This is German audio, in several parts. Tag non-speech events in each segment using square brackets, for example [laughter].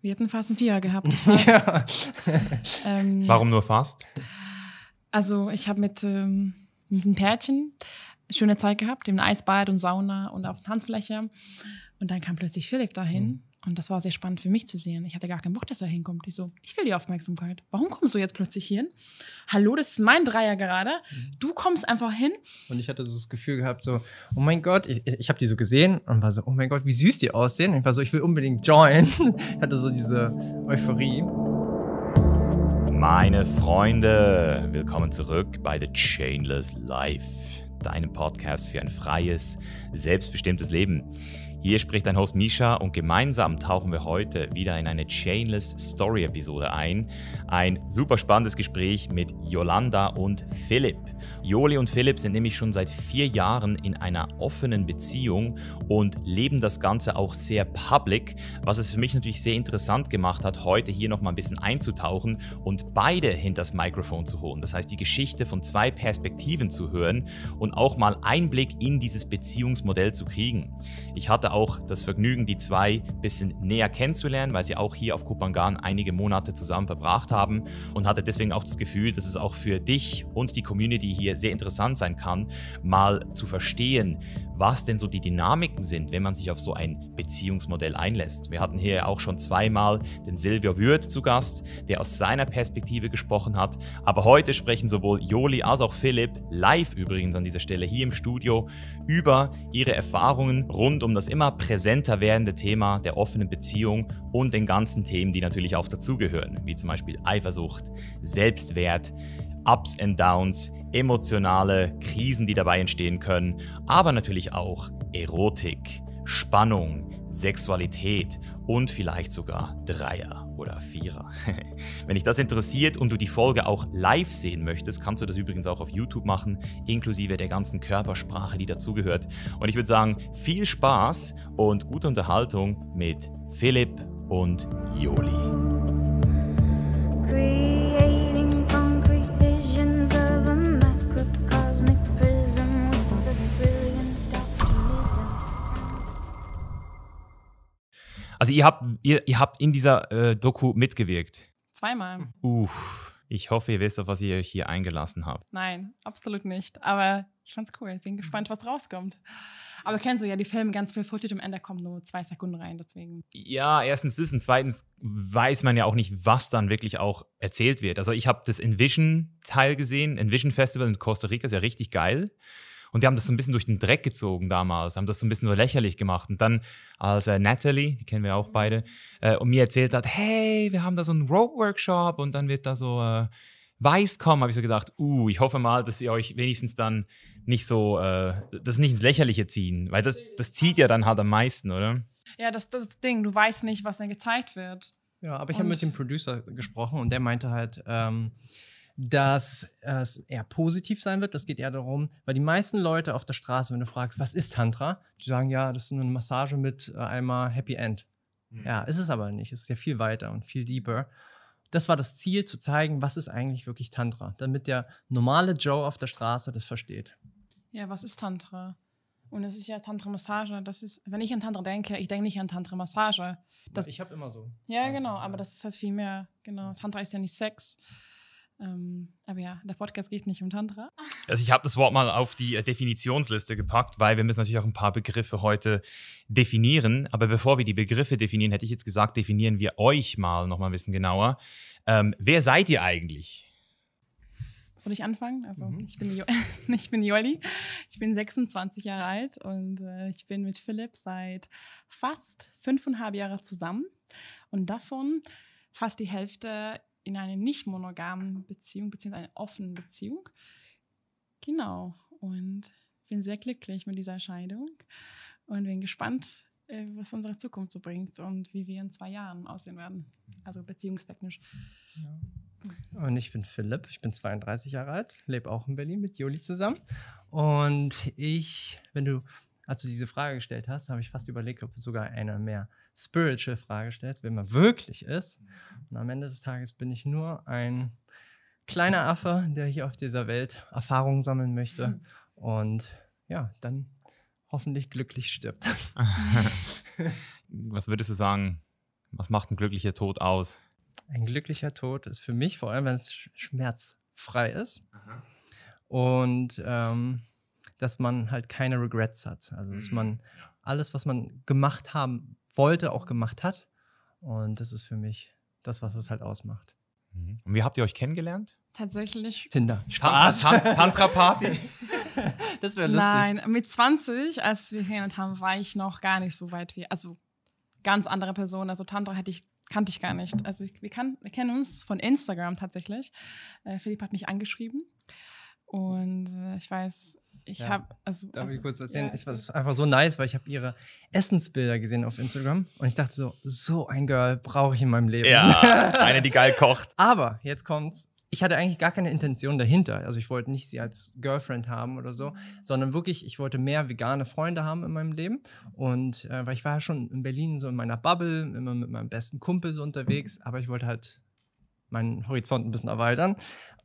Wir hatten fast einen Vierer gehabt. [laughs] War, ja. ähm, Warum nur fast? Also ich habe mit, ähm, mit einem Pärchen schöne Zeit gehabt, im Eisbad und Sauna und auf der Tanzfläche. Und dann kam plötzlich Philipp dahin. Mhm. Und das war sehr spannend für mich zu sehen. Ich hatte gar keinen Bock, dass er hinkommt. Ich so, ich will die Aufmerksamkeit. Warum kommst du jetzt plötzlich hier hin? Hallo, das ist mein Dreier gerade. Mhm. Du kommst einfach hin. Und ich hatte so das Gefühl gehabt, so, oh mein Gott, ich, ich habe die so gesehen und war so, oh mein Gott, wie süß die aussehen. Und ich war so, ich will unbedingt joinen. ich [laughs] hatte so diese Euphorie. Meine Freunde, willkommen zurück bei The Chainless Life, deinem Podcast für ein freies, selbstbestimmtes Leben. Hier spricht dein Host Misha und gemeinsam tauchen wir heute wieder in eine Chainless Story Episode ein. Ein super spannendes Gespräch mit Yolanda und Philipp. Joli und Philipp sind nämlich schon seit vier Jahren in einer offenen Beziehung und leben das Ganze auch sehr public, was es für mich natürlich sehr interessant gemacht hat, heute hier nochmal ein bisschen einzutauchen und beide hinter das Mikrofon zu holen. Das heißt, die Geschichte von zwei Perspektiven zu hören und auch mal Einblick in dieses Beziehungsmodell zu kriegen. Ich hatte auch das Vergnügen, die zwei ein bisschen näher kennenzulernen, weil sie auch hier auf Kupangan einige Monate zusammen verbracht haben und hatte deswegen auch das Gefühl, dass es auch für dich und die Community hier sehr interessant sein kann, mal zu verstehen, was denn so die Dynamiken sind, wenn man sich auf so ein Beziehungsmodell einlässt. Wir hatten hier auch schon zweimal den Silvio Würth zu Gast, der aus seiner Perspektive gesprochen hat. Aber heute sprechen sowohl Joli als auch Philipp, live übrigens an dieser Stelle hier im Studio, über ihre Erfahrungen rund um das immer präsenter werdende Thema der offenen Beziehung und den ganzen Themen, die natürlich auch dazugehören, wie zum Beispiel Eifersucht, Selbstwert, Ups and Downs, emotionale Krisen, die dabei entstehen können, aber natürlich auch Erotik, Spannung, Sexualität und vielleicht sogar Dreier oder Vierer. [laughs] Wenn dich das interessiert und du die Folge auch live sehen möchtest, kannst du das übrigens auch auf YouTube machen, inklusive der ganzen Körpersprache, die dazugehört. Und ich würde sagen, viel Spaß und gute Unterhaltung mit Philipp und Joli. Also ihr habt, ihr, ihr habt in dieser äh, Doku mitgewirkt. Zweimal. Uff. Ich hoffe, ihr wisst, auf was ihr euch hier eingelassen habt. Nein, absolut nicht. Aber ich fand's cool. Ich bin gespannt, was rauskommt. Aber kennst du ja die Filme, ganz viel Footage am Ende kommt nur zwei Sekunden rein, deswegen. Ja, erstens das und zweitens weiß man ja auch nicht, was dann wirklich auch erzählt wird. Also ich habe das Envision-Teil gesehen, Envision Festival in Costa Rica ist ja richtig geil. Und die haben das so ein bisschen durch den Dreck gezogen damals, haben das so ein bisschen so lächerlich gemacht. Und dann, als äh, Natalie, die kennen wir auch beide, äh, und mir erzählt hat, hey, wir haben da so einen Rope-Workshop und dann wird da so äh, Weiß kommen, habe ich so gedacht, uh, ich hoffe mal, dass ihr euch wenigstens dann nicht so, äh, das nicht ins Lächerliche ziehen, weil das, das zieht ja dann halt am meisten, oder? Ja, das, das ist das Ding, du weißt nicht, was dann gezeigt wird. Ja, aber ich habe mit dem Producer gesprochen und der meinte halt, ähm, dass es eher positiv sein wird. Das geht eher darum, weil die meisten Leute auf der Straße, wenn du fragst, was ist Tantra, die sagen, ja, das ist nur eine Massage mit äh, einmal Happy End. Mhm. Ja, ist es aber nicht. Es ist ja viel weiter und viel deeper. Das war das Ziel, zu zeigen, was ist eigentlich wirklich Tantra, damit der normale Joe auf der Straße das versteht. Ja, was ist Tantra? Und es ist ja Tantra-Massage. Das ist, wenn ich an Tantra denke, ich denke nicht an Tantra-Massage. Ich habe immer so. Ja, genau, aber das ist halt viel mehr. Genau, Tantra ist ja nicht Sex. Ähm, aber ja, der Podcast geht nicht um Tantra. Also ich habe das Wort mal auf die äh, Definitionsliste gepackt, weil wir müssen natürlich auch ein paar Begriffe heute definieren. Aber bevor wir die Begriffe definieren, hätte ich jetzt gesagt, definieren wir euch mal noch mal ein bisschen genauer. Ähm, wer seid ihr eigentlich? Soll ich anfangen? Also mhm. ich, bin jo [laughs] ich bin Jolli, ich bin 26 Jahre alt und äh, ich bin mit Philipp seit fast fünfeinhalb Jahren zusammen. Und davon fast die Hälfte in einer nicht monogamen Beziehung, beziehungsweise einer offenen Beziehung. Genau. Und bin sehr glücklich mit dieser Scheidung und bin gespannt, äh, was unsere Zukunft so bringt und wie wir in zwei Jahren aussehen werden. Also beziehungstechnisch. Ja. Und ich bin Philipp, ich bin 32 Jahre alt, lebe auch in Berlin mit Joli zusammen. Und ich, wenn du, als du diese Frage gestellt hast, habe ich fast überlegt, ob sogar eine mehr spiritual Frage stellst, wer man wirklich ist. Und am Ende des Tages bin ich nur ein kleiner Affe, der hier auf dieser Welt Erfahrungen sammeln möchte und ja, dann hoffentlich glücklich stirbt. [laughs] Was würdest du sagen? Was macht ein glücklicher Tod aus? Ein glücklicher Tod ist für mich, vor allem wenn es schmerzfrei ist. Und ähm, dass man halt keine Regrets hat. Also dass Mhm, man alles, was man gemacht haben wollte, auch gemacht hat. Und das ist für mich das, was es halt ausmacht. Mhm. Und wie habt ihr euch kennengelernt? Tatsächlich. Tinder. Tantra-Party? [laughs] Das wäre lustig. Nein, mit 20, als wir kennengelernt haben, war ich noch gar nicht so weit wie, also ganz andere Person. Also Tantra hätte ich, kannte ich gar nicht. Also ich, wir, kann, wir kennen uns von Instagram tatsächlich. Äh, Philipp hat mich angeschrieben und äh, ich weiß, ich Ja. habe, also, Darf also ich kurz erzählen? ja, ich, das ist einfach so nice, weil ich habe ihre Essensbilder gesehen auf Instagram und ich dachte so, so ein Girl brauche ich in meinem Leben. Ja, [laughs] eine, die geil kocht. Aber jetzt kommt's. Ich hatte eigentlich gar keine Intention dahinter. Also ich wollte nicht sie als Girlfriend haben oder so, sondern wirklich, ich wollte mehr vegane Freunde haben in meinem Leben. Und äh, weil ich war ja schon in Berlin so in meiner Bubble, immer mit meinem besten Kumpel so unterwegs, aber ich wollte halt meinen Horizont ein bisschen erweitern.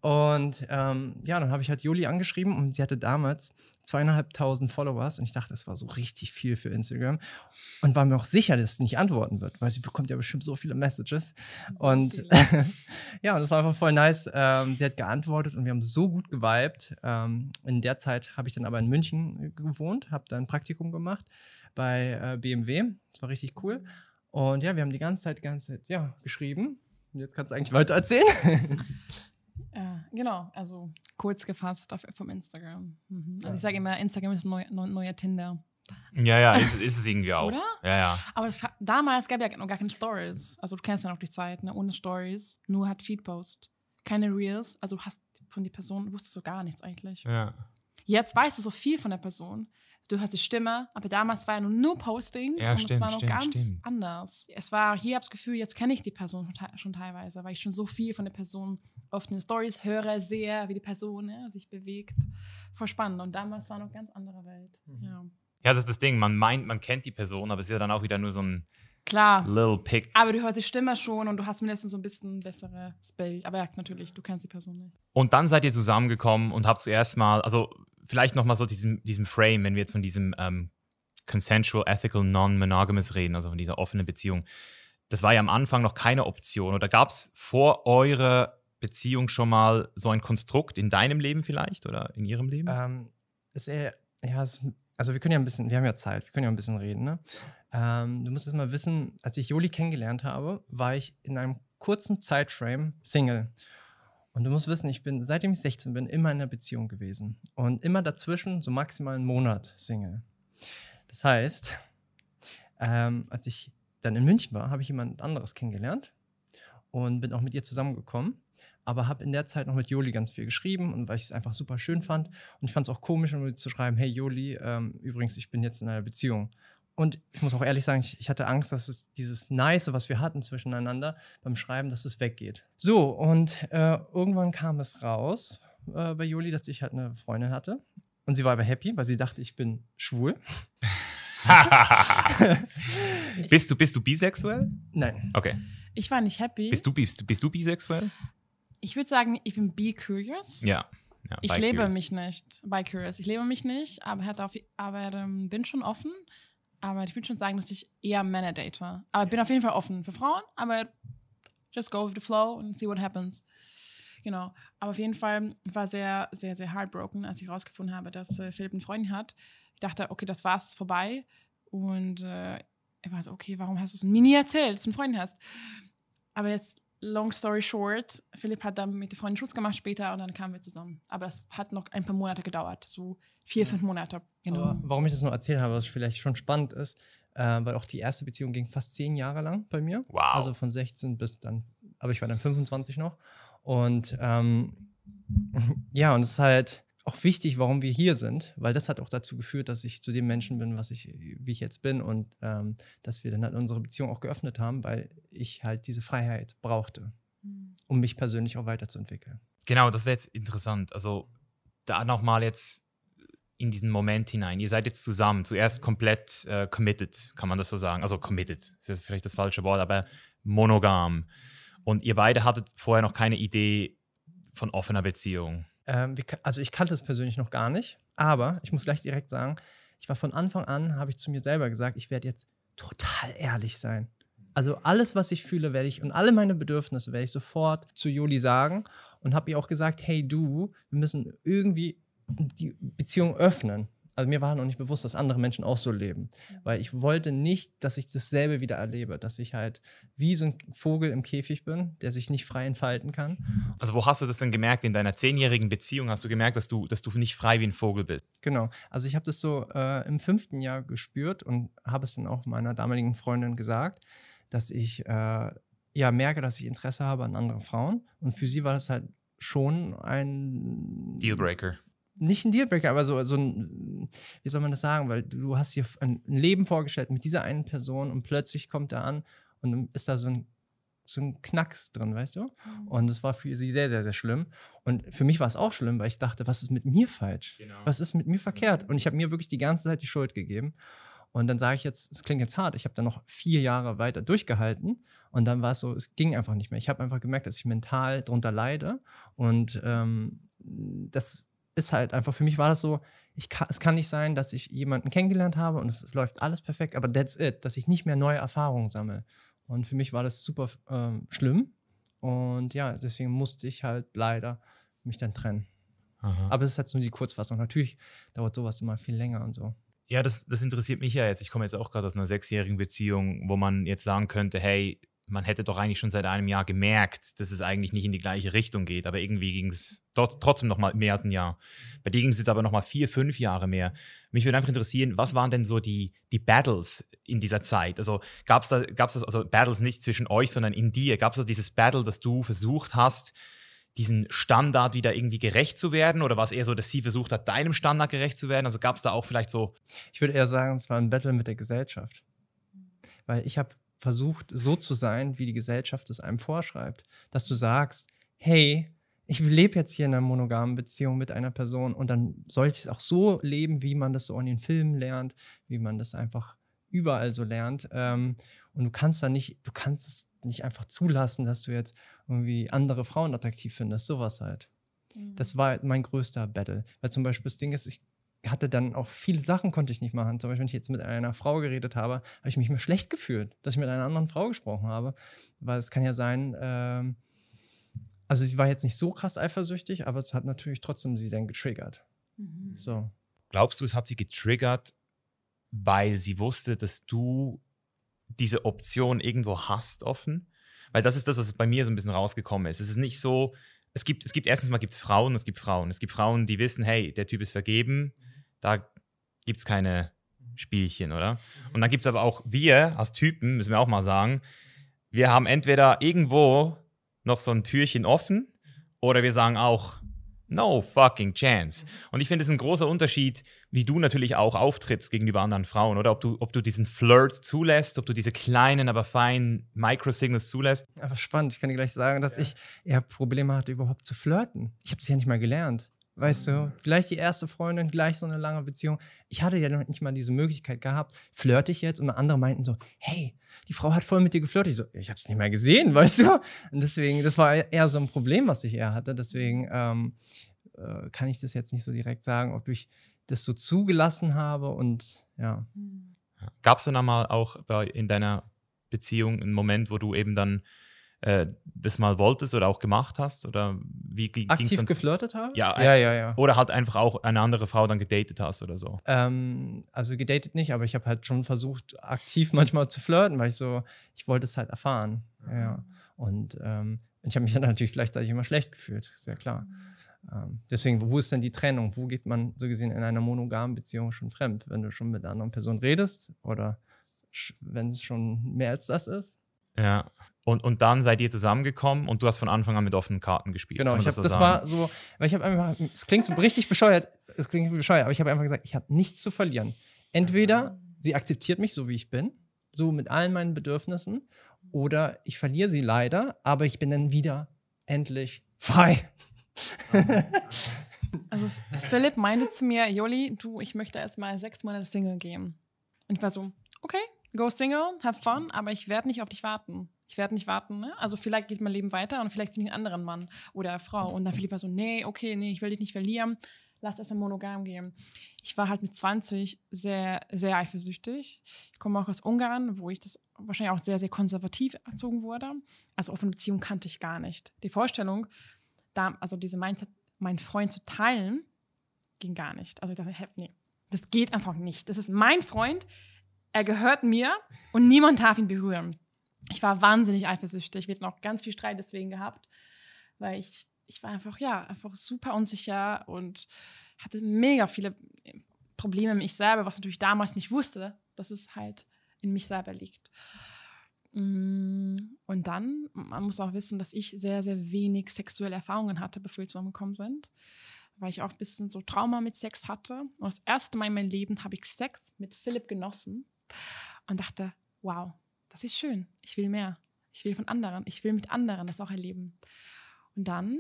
Und ähm, ja, dann habe ich halt Juli angeschrieben und sie hatte damals zweieinhalbtausend Followers und ich dachte, das war so richtig viel für Instagram und war mir auch sicher, dass sie nicht antworten wird, weil sie bekommt ja bestimmt so viele Messages. So und viele. [laughs] ja, und das war einfach voll nice. Ähm, sie hat geantwortet und wir haben so gut geweibt. Ähm, in der Zeit habe ich dann aber in München gewohnt, habe da ein Praktikum gemacht bei äh, BMW. Das war richtig cool. Und ja, wir haben die ganze Zeit, die ganze Zeit, ja, geschrieben. Und jetzt kannst du eigentlich weiter erzählen. [laughs] Ja, genau, also kurz gefasst auf, vom Instagram. Mhm. Also ich sage immer, Instagram ist neu, neu, neuer Tinder. Ja, ja, ist, ist es irgendwie auch. Oder? Ja, ja. Aber das, damals gab ja noch gar keine Stories. Also du kennst ja noch die Zeit, ne? ohne Stories, nur hat Feedpost. Keine Reels, also du hast von der Person, wusstest du gar nichts eigentlich. ja. Jetzt weißt du so viel von der Person. Du hast die Stimme, aber damals war ja nur, nur Postings Ja, und stimmt, es war noch stimmt, ganz stimmt. anders. Es war, hier habe ich das Gefühl, jetzt kenne ich die Person schon te- schon teilweise, weil ich schon so viel von der Person auf den Stories höre, sehe, wie die Person ja, sich bewegt. Voll spannend. Und damals war noch ganz andere Welt. Mhm. Ja. Ja, das ist das Ding. Man meint, man kennt die Person, aber es ist ja dann auch wieder nur so ein Klar. little pick. Aber du hörst die Stimme schon und du hast mindestens so ein bisschen ein besseres Bild. Aber ja, natürlich, du kennst die Person nicht. Und dann seid ihr zusammengekommen und habt zuerst mal, also vielleicht noch mal so diesem, diesem Frame, wenn wir jetzt von diesem ähm, consensual, ethical, non-monogamous reden, also von dieser offenen Beziehung. Das war ja am Anfang noch keine Option. Oder gab es vor eurer Beziehung schon mal so ein Konstrukt in deinem Leben vielleicht oder in ihrem Leben? ähm, ist eher, ja, es, also wir können ja ein bisschen, wir haben ja Zeit, wir können ja ein bisschen reden, ne? Ähm, du musst erst mal wissen, als ich Joli kennengelernt habe, war ich in einem kurzen Zeitframe Single. Und du musst wissen, ich bin, seitdem ich 16 bin, immer in einer Beziehung gewesen. Und immer dazwischen so maximal einen Monat Single. Das heißt, ähm, als ich dann in München war, habe ich jemand anderes kennengelernt und bin auch mit ihr zusammengekommen. Aber habe in der Zeit noch mit Joli ganz viel geschrieben und weil ich es einfach super schön fand. Und ich fand es auch komisch, um zu schreiben, hey Joli, ähm, übrigens, ich bin jetzt in einer Beziehung. Und ich muss auch ehrlich sagen, ich, ich hatte Angst, dass es dieses Nice, was wir hatten zwischeneinander beim Schreiben, dass es weggeht. So, und äh, irgendwann kam es raus äh, bei Joli, dass ich halt eine Freundin hatte. Und sie war aber happy, weil sie dachte, ich bin schwul. [laughs] [laughs] bist, du, bist du bisexuell? Nein. Okay. Ich war nicht happy. Bist du, bist, bist du bisexuell? ich würde sagen, ich bin be curious. Ja. ja Ich lebe curious. mich nicht bei Curious. Ich lebe mich nicht, aber, hätte auf, aber ähm, bin schon offen. Aber ich würde schon sagen, dass ich eher Männer date. Aber bin auf jeden Fall offen für Frauen, aber just go with the flow and see what happens. Genau. Aber auf jeden Fall war sehr, sehr, sehr heartbroken, als ich herausgefunden habe, dass äh, Philipp einen Freund hat. Ich dachte, okay, das war's, ist vorbei. Und äh, ich war so, okay, warum hast du es mir nie erzählt, dass du einen Freund hast? Aber jetzt, long story short, Philipp hat dann mit der Freundin Schluss gemacht später und dann kamen wir zusammen. Aber das hat noch ein paar Monate gedauert, so vier, fünf Monate. Genau. Aber warum ich das nur erzählt habe, was vielleicht schon spannend ist, äh, weil auch die erste Beziehung ging fast zehn Jahre lang bei mir. Wow. Also von 16 bis dann, aber ich war dann 25 noch. Und ähm, [laughs] ja, und es ist halt auch wichtig, warum wir hier sind, weil das hat auch dazu geführt, dass ich zu dem Menschen bin, was ich, wie ich jetzt bin und ähm, dass wir dann halt unsere Beziehung auch geöffnet haben, weil ich halt diese Freiheit brauchte, Hm. um mich persönlich auch weiterzuentwickeln. Genau, das wäre jetzt interessant. Also da nochmal jetzt in diesen Moment hinein. Ihr seid jetzt zusammen, zuerst komplett äh, committed, kann man das so sagen. Also committed, ist jetzt vielleicht das falsche Wort, aber monogam. Und ihr beide hattet vorher noch keine Idee von offener Beziehung. Ähm, also ich kannte es persönlich noch gar nicht, aber ich muss gleich direkt sagen, ich war von Anfang an, habe ich zu mir selber gesagt, ich werde jetzt total ehrlich sein. Also alles, was ich fühle, werde ich und alle meine Bedürfnisse werde ich sofort zu Joli sagen und habe ihr auch gesagt, hey du, wir müssen irgendwie die Beziehung öffnen. Also mir war noch nicht bewusst, dass andere Menschen auch so leben, weil ich wollte nicht, dass ich dasselbe wieder erlebe, dass ich halt wie so ein Vogel im Käfig bin, der sich nicht frei entfalten kann. Also wo hast du das denn gemerkt? In deiner zehnjährigen Beziehung hast du gemerkt, dass du, dass du nicht frei wie ein Vogel bist? Genau. Also ich habe das so äh, im fünften Jahr gespürt und habe es dann auch meiner damaligen Freundin gesagt, dass ich äh, ja merke, dass ich Interesse habe an anderen Frauen. Und für sie war das halt schon ein Dealbreaker. Nicht ein Dealbreaker, aber so, so ein, wie soll man das sagen? Weil du hast dir ein Leben vorgestellt mit dieser einen Person und plötzlich kommt er an und dann ist da so ein, so ein Knacks drin, weißt du? Und das war für sie sehr, sehr, sehr schlimm. Und für mich war es auch schlimm, weil ich dachte, was ist mit mir falsch? Genau. Was ist mit mir verkehrt? Und ich habe mir wirklich die ganze Zeit die Schuld gegeben. Und dann sage ich jetzt, es klingt jetzt hart, ich habe dann noch vier Jahre weiter durchgehalten und dann war es so, es ging einfach nicht mehr. Ich habe einfach gemerkt, dass ich mental drunter leide und ähm, das ist halt einfach, für mich war das so, ich kann, es kann nicht sein, dass ich jemanden kennengelernt habe und es, es läuft alles perfekt, aber that's it, dass ich nicht mehr neue Erfahrungen sammle. Und für mich war das super ähm, schlimm und ja, deswegen musste ich halt leider mich dann trennen. Aha. Aber es ist jetzt nur die Kurzfassung. Natürlich dauert sowas immer viel länger und so. Ja, das, das interessiert mich ja jetzt. Ich komme jetzt auch gerade aus einer sechsjährigen Beziehung, wo man jetzt sagen könnte, hey, man hätte doch eigentlich schon seit einem Jahr gemerkt, dass es eigentlich nicht in die gleiche Richtung geht. Aber irgendwie ging es trotz, trotzdem noch mal mehr als ein Jahr. Bei dir ging es jetzt aber noch mal vier, fünf Jahre mehr. Mich würde einfach interessieren, was waren denn so die, die Battles in dieser Zeit? Also gab es da, gab's das, also Battles nicht zwischen euch, sondern in dir? Gab es da dieses Battle, dass du versucht hast, diesen Standard wieder irgendwie gerecht zu werden? Oder war es eher so, dass sie versucht hat, deinem Standard gerecht zu werden? Also gab es da auch vielleicht so. Ich würde eher sagen, es war ein Battle mit der Gesellschaft. Weil ich habe versucht, so zu sein, wie die Gesellschaft es einem vorschreibt. Dass du sagst, hey, ich lebe jetzt hier in einer monogamen Beziehung mit einer Person und dann sollte ich es auch so leben, wie man das so in den Filmen lernt, wie man das einfach überall so lernt. Ähm, und du kannst da nicht, du kannst es nicht einfach zulassen, dass du jetzt irgendwie andere Frauen attraktiv findest, sowas halt. Das war mein größter Battle. Weil zum Beispiel das Ding ist, ich hatte dann auch viele Sachen konnte ich nicht machen. Zum Beispiel, wenn ich jetzt mit einer Frau geredet habe, habe ich mich mal schlecht gefühlt, dass ich mit einer anderen Frau gesprochen habe. Weil es kann ja sein, ähm, also sie war jetzt nicht so krass eifersüchtig, aber es hat natürlich trotzdem sie dann getriggert. Mhm. So. Glaubst du, es hat sie getriggert, weil sie wusste, dass du diese Option irgendwo hast offen? Weil das ist das, was bei mir so ein bisschen rausgekommen ist. Es ist nicht so, es gibt, es gibt erstens mal gibt es Frauen, es gibt Frauen. Es gibt Frauen, die wissen, hey, der Typ ist vergeben, da gibt es keine Spielchen, oder? Und dann gibt es aber auch wir als Typen, müssen wir auch mal sagen, wir haben entweder irgendwo noch so ein Türchen offen oder wir sagen auch, no fucking chance. Und ich finde, es ist ein großer Unterschied, wie du natürlich auch auftrittst gegenüber anderen Frauen, oder? Ob du, ob du diesen Flirt zulässt, ob du diese kleinen, aber feinen Microsignals zulässt. Einfach spannend. Ich kann dir gleich sagen, dass ich eher Probleme hatte, überhaupt zu flirten. Ich habe es ja nicht mal gelernt. Weißt du, gleich die erste Freundin, gleich so eine lange Beziehung. Ich hatte ja noch nicht mal diese Möglichkeit gehabt. Flirte ich jetzt? Und andere meinten so, hey, die Frau hat voll mit dir geflirtet. Ich so, ich habe es nicht mehr gesehen, [laughs] weißt du? Und deswegen, das war eher so ein Problem, was ich eher hatte. Deswegen ähm, äh, kann ich das jetzt nicht so direkt sagen, ob ich das so zugelassen habe und ja. Gab es dann mal auch in deiner Beziehung einen Moment, wo du eben dann äh, das mal wolltest oder auch gemacht hast? Oder wie ging es Aktiv geflirtet habe? Ja, ja, ja. ja. Oder halt einfach auch eine andere Frau dann gedatet hast oder so. Ähm, also gedatet nicht, aber ich habe halt schon versucht, aktiv [laughs] manchmal zu flirten, weil ich so, ich wollte es halt erfahren. Ja. Und ähm, ich habe mich [laughs] dann natürlich gleichzeitig immer schlecht gefühlt, ist ja klar. Ähm, deswegen, wo ist denn die Trennung? Wo geht man so gesehen in einer monogamen Beziehung schon fremd? Wenn du schon mit einer anderen Person redest oder wenn es schon mehr als das ist? Ja. Und, und dann seid ihr zusammengekommen und du hast von Anfang an mit offenen Karten gespielt. Genau, ich hab, das sagen? war so, weil ich habe einfach, es klingt so richtig bescheuert, es klingt bescheuert, aber ich habe einfach gesagt, ich habe nichts zu verlieren. Entweder sie akzeptiert mich so, wie ich bin, so mit allen meinen Bedürfnissen, oder ich verliere sie leider, aber ich bin dann wieder endlich frei. [laughs] Also Philipp meinte zu mir, Joli, du, ich möchte erstmal sechs Monate Single gehen. Und ich war so, okay, go Single, have fun, aber ich werde nicht auf dich warten. Ich werde nicht warten, ne? Also vielleicht geht mein Leben weiter und vielleicht finde ich einen anderen Mann oder Frau. Und dann Philipp war so, nee, okay, nee, ich will dich nicht verlieren. Lass erst mal monogam gehen. Ich war halt mit 20 sehr, sehr eifersüchtig. Ich komme auch aus Ungarn, wo ich das wahrscheinlich auch sehr, sehr konservativ erzogen wurde. Also offene Beziehung kannte ich gar nicht. Die Vorstellung, da, also diese Mindset, meinen Freund zu teilen, ging gar nicht. Also ich dachte, nee, das geht einfach nicht. Das ist mein Freund, er gehört mir und niemand darf ihn berühren. Ich war wahnsinnig eifersüchtig. Wir hatten auch ganz viel Streit deswegen gehabt, weil ich, ich war einfach, ja, einfach super unsicher und hatte mega viele Probleme mit mich selber, was natürlich damals nicht wusste, dass es halt in mich selber liegt. Mm, und dann, man muss auch wissen, dass ich sehr, sehr wenig sexuelle Erfahrungen hatte, bevor wir zusammengekommen sind, weil ich auch ein bisschen so Trauma mit Sex hatte. Und das erste Mal in meinem Leben habe ich Sex mit Philipp genossen und dachte, wow, das ist schön. Ich will mehr. Ich will von anderen. Ich will mit anderen das auch erleben. Und dann,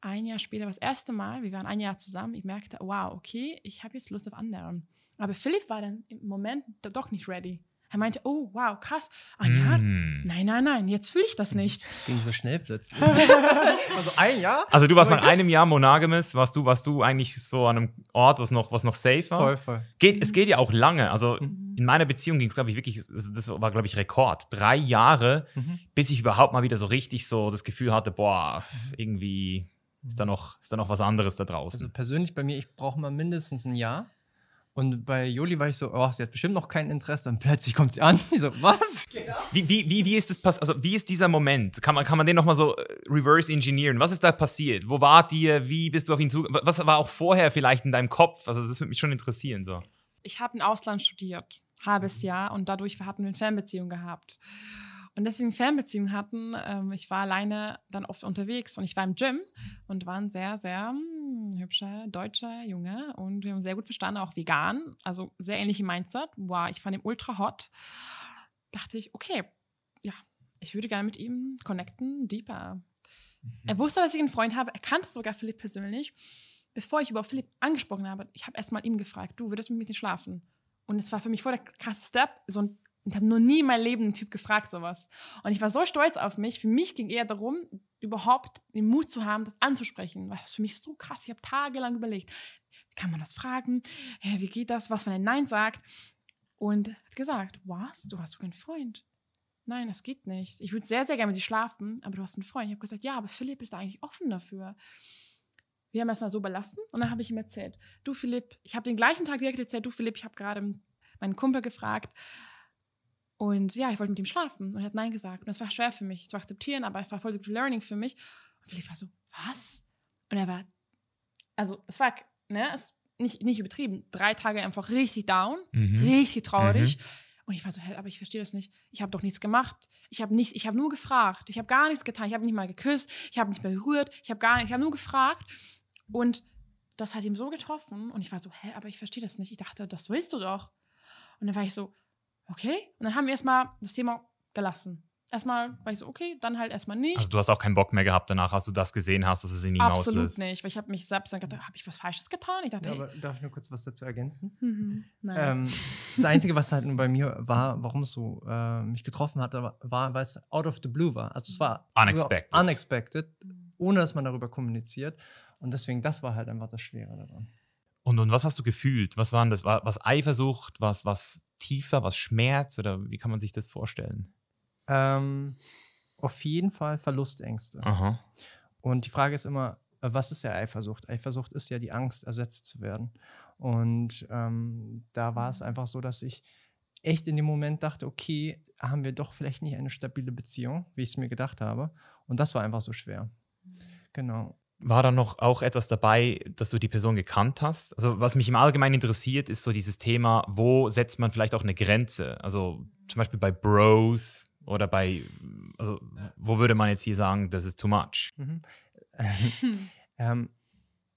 ein Jahr später, das erste Mal, wir waren ein Jahr zusammen, ich merkte, wow, okay, ich habe jetzt Lust auf anderen. Aber Philipp war dann im Moment doch nicht ready. Er meinte, oh, wow, krass. Ah, ja, mm. nein, nein, nein, jetzt fühle ich das nicht. Das ging so schnell plötzlich. [laughs] also ein Jahr? Also du warst nach einem Jahr monogamous, warst du, warst du eigentlich so an einem Ort, was noch, was noch safe war? Voll, voll. Geht, es geht ja auch lange. Also mhm. in meiner Beziehung ging es, glaube ich, wirklich, das war, glaube ich, Rekord. Drei Jahre, mhm. bis ich überhaupt mal wieder so richtig so das Gefühl hatte, boah, irgendwie ist da noch, ist da noch was anderes da draußen. Also persönlich bei mir, ich brauche mal mindestens ein Jahr. Und bei Juli war ich so, oh, sie hat bestimmt noch kein Interesse. Und plötzlich kommt sie an. [laughs] Ich so, was? Wie, wie, wie, wie ist das passiert? Also, wie ist dieser Moment? Kann man, kann man den nochmal so äh, reverse engineeren? Was ist da passiert? Wo wart ihr? Wie bist du auf ihn zu? Was war auch vorher vielleicht in deinem Kopf? Also, das würde mich schon interessieren. So. Ich habe im Ausland studiert, halbes Jahr. Und dadurch hatten wir eine Fernbeziehung gehabt und deswegen Fernbeziehungen hatten. Ähm, ich war alleine dann oft unterwegs und ich war im Gym und war ein sehr, sehr hm, hübscher deutscher Junge und wir haben sehr gut verstanden, auch vegan, also sehr ähnliche Mindset. Wow, ich fand ihn ultra hot. Dachte ich, okay, ja, ich würde gerne mit ihm connecten, deeper. Mhm. Er wusste, dass ich einen Freund habe, er kannte sogar Philipp persönlich. Bevor ich über Philipp angesprochen habe, ich habe erst mal ihm gefragt, du würdest mit mir schlafen? Und es war für mich vor der krasse Step, so ein ich habe noch nie in meinem Leben einen Typ gefragt, sowas. Und ich war so stolz auf mich. Für mich ging eher darum, überhaupt den Mut zu haben, das anzusprechen. Das ist für mich so krass. Ich habe tagelang überlegt, wie kann man das fragen? Wie geht das? Was, wenn er Nein sagt? Und hat gesagt, was? Du hast doch keinen Freund. Nein, das geht nicht. Ich würde sehr, sehr gerne mit dir schlafen, aber du hast einen Freund. Ich habe gesagt, ja, aber Philipp ist da eigentlich offen dafür. Wir haben erstmal so belassen und dann habe ich ihm erzählt, du Philipp, ich habe den gleichen Tag direkt erzählt, du Philipp, ich habe gerade meinen Kumpel gefragt, und ja, ich wollte mit ihm schlafen und er hat Nein gesagt. Und das war schwer für mich zu akzeptieren, aber es war voll so Learning für mich. Und Philipp war so, was? Und er war, also es war, ne, es nicht, nicht übertrieben, drei Tage einfach richtig down, mhm. richtig traurig. Mhm. Und ich war so, hä, aber ich verstehe das nicht. Ich habe doch nichts gemacht. Ich habe nicht, ich habe nur gefragt. Ich habe gar nichts getan. Ich habe nicht mal geküsst. Ich habe nicht mehr berührt. Ich habe gar nicht, ich habe nur gefragt. Und das hat ihm so getroffen. Und ich war so, hä, aber ich verstehe das nicht. Ich dachte, das willst du doch. Und dann war ich so, okay. Und dann haben wir erstmal das Thema gelassen. Erstmal war ich so, okay, dann halt erstmal nicht. Also du hast auch keinen Bock mehr gehabt danach, als du das gesehen hast, dass es in ihm Absolut auslöst. nicht, weil ich habe mich selbst dann gedacht, habe ich was Falsches getan? Ich dachte, ja, aber darf ich nur kurz was dazu ergänzen? Mhm, ähm, das Einzige, was halt nur bei mir war, warum es so äh, mich getroffen hat, war, weil es out of the blue war. Also es war unexpected. Unexpected, ohne dass man darüber kommuniziert. Und deswegen, das war halt einfach das Schwere daran. Und, und was hast du gefühlt? Was waren das? War was Eifersucht? Was, was tiefer, was Schmerz? Oder wie kann man sich das vorstellen? Ähm, auf jeden Fall Verlustängste. Aha. Und die Frage ist immer, äh, was ist ja Eifersucht? Eifersucht ist ja die Angst, ersetzt zu werden. Und ähm, da war es einfach so, dass ich echt in dem Moment dachte, okay, haben wir doch vielleicht nicht eine stabile Beziehung, wie ich es mir gedacht habe. Und das war einfach so schwer. Mhm. Genau. War da noch auch etwas dabei, dass du die Person gekannt hast? Also, was mich im Allgemeinen interessiert, ist so dieses Thema, wo setzt man vielleicht auch eine Grenze? Also, zum Beispiel bei Bros oder bei, also, wo würde man jetzt hier sagen, das ist too much? Mhm. [laughs] ähm,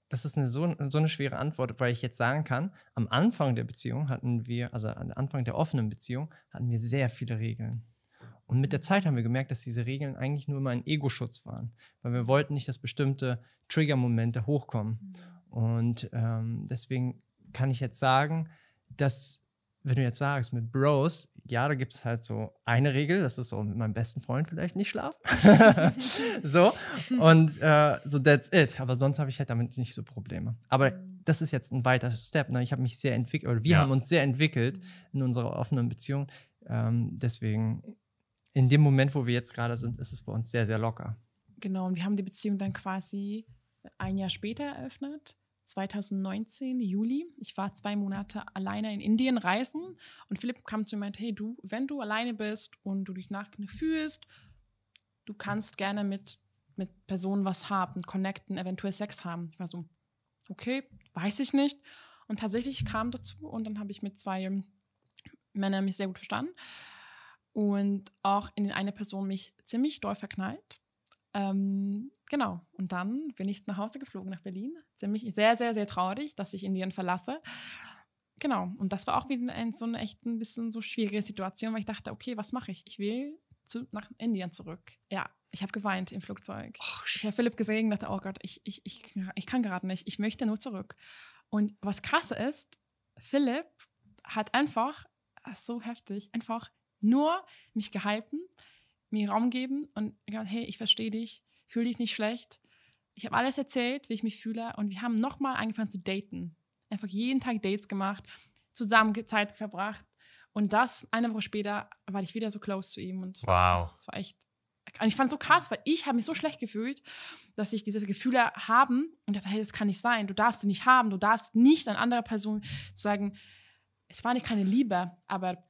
das ist eine so, so eine schwere Antwort, weil ich jetzt sagen kann, am Anfang der Beziehung hatten wir, also am Anfang der offenen Beziehung, hatten wir sehr viele Regeln. Und mit der Zeit haben wir gemerkt, dass diese Regeln eigentlich nur immer ein Ego-Schutz waren, weil wir wollten nicht, dass bestimmte Trigger-Momente hochkommen. Mhm. Und ähm, deswegen kann ich jetzt sagen, dass, wenn du jetzt sagst, mit Bros, ja, da gibt es halt so eine Regel, das ist so mit meinem besten Freund vielleicht nicht schlafen. [laughs] so, und äh, so that's it. Aber sonst habe ich halt damit nicht so Probleme. Aber mhm. das ist jetzt ein weiterer Step. Ne? Ich habe mich sehr entwickelt, oder wir ja. haben uns sehr entwickelt mhm. in unserer offenen Beziehung Ähm, deswegen, in dem Moment, wo wir jetzt gerade sind, ist es bei uns sehr, sehr locker. Genau, und wir haben die Beziehung dann quasi ein Jahr später eröffnet. 2019, Juli. Ich war zwei Monate alleine in Indien reisen und Philipp kam zu mir und meinte, hey du, wenn du alleine bist und du dich nach fühlst, du kannst gerne mit, mit Personen was haben, connecten, eventuell Sex haben. Ich war so, okay, weiß ich nicht. Und tatsächlich kam dazu und dann habe ich mit zwei Männern mich sehr gut verstanden und auch in eine Person mich ziemlich doll verknallt. Ähm, genau. Und dann bin ich nach Hause geflogen nach Berlin. Ziemlich sehr, sehr, sehr traurig, dass ich Indien verlasse. Genau. Und das war auch wieder ein, so eine echt ein bisschen so schwierige Situation, weil ich dachte, okay, was mache ich? Ich will zu, nach Indien zurück. Ja, ich habe geweint im Flugzeug. Oh, ich habe Philipp gesehen und dachte, oh Gott, ich, ich, ich, ich kann gerade nicht. Ich möchte nur zurück. Und was krasse ist, Philipp hat einfach, so heftig, einfach nur mich gehalten mir Raum geben und gesagt, hey, ich verstehe dich, fühle dich nicht schlecht. Ich habe alles erzählt, wie ich mich fühle und wir haben nochmal angefangen zu daten. Einfach jeden Tag Dates gemacht, zusammen Zeit verbracht und das eine Woche später war ich wieder so close zu ihm und wow. das war echt und ich fand es so krass, weil ich habe mich so schlecht gefühlt, dass ich diese Gefühle haben und dachte, hey, das kann nicht sein. Du darfst sie nicht haben. Du darfst nicht an andere Person sagen, es war nicht keine Liebe, aber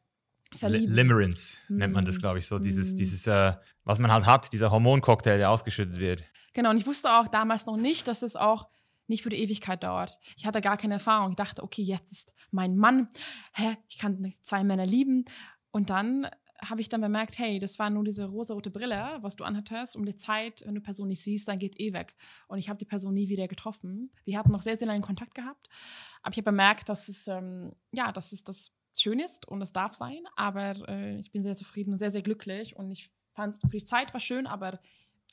verlieben. Limerence mm. nennt man das, glaube ich, so. Dieses, mm. dieses äh, was man halt hat, dieser Hormoncocktail, der ausgeschüttet wird. Genau, und ich wusste auch damals noch nicht, dass es auch nicht für die Ewigkeit dauert. Ich hatte gar keine Erfahrung. Ich dachte, okay, jetzt ist mein Mann, hä, ich kann zwei Männer lieben. Und dann habe ich dann bemerkt, hey, das war nur diese rosarote Brille, was du anhattest, um die Zeit, wenn du die Person nicht siehst, dann geht eh weg. Und ich habe die Person nie wieder getroffen. Wir hatten noch sehr, sehr lange Kontakt gehabt. Aber ich habe bemerkt, dass es, ähm, ja, dass es das schön ist und es darf sein, aber äh, ich bin sehr zufrieden und sehr, sehr glücklich und ich fand für die Zeit war schön, aber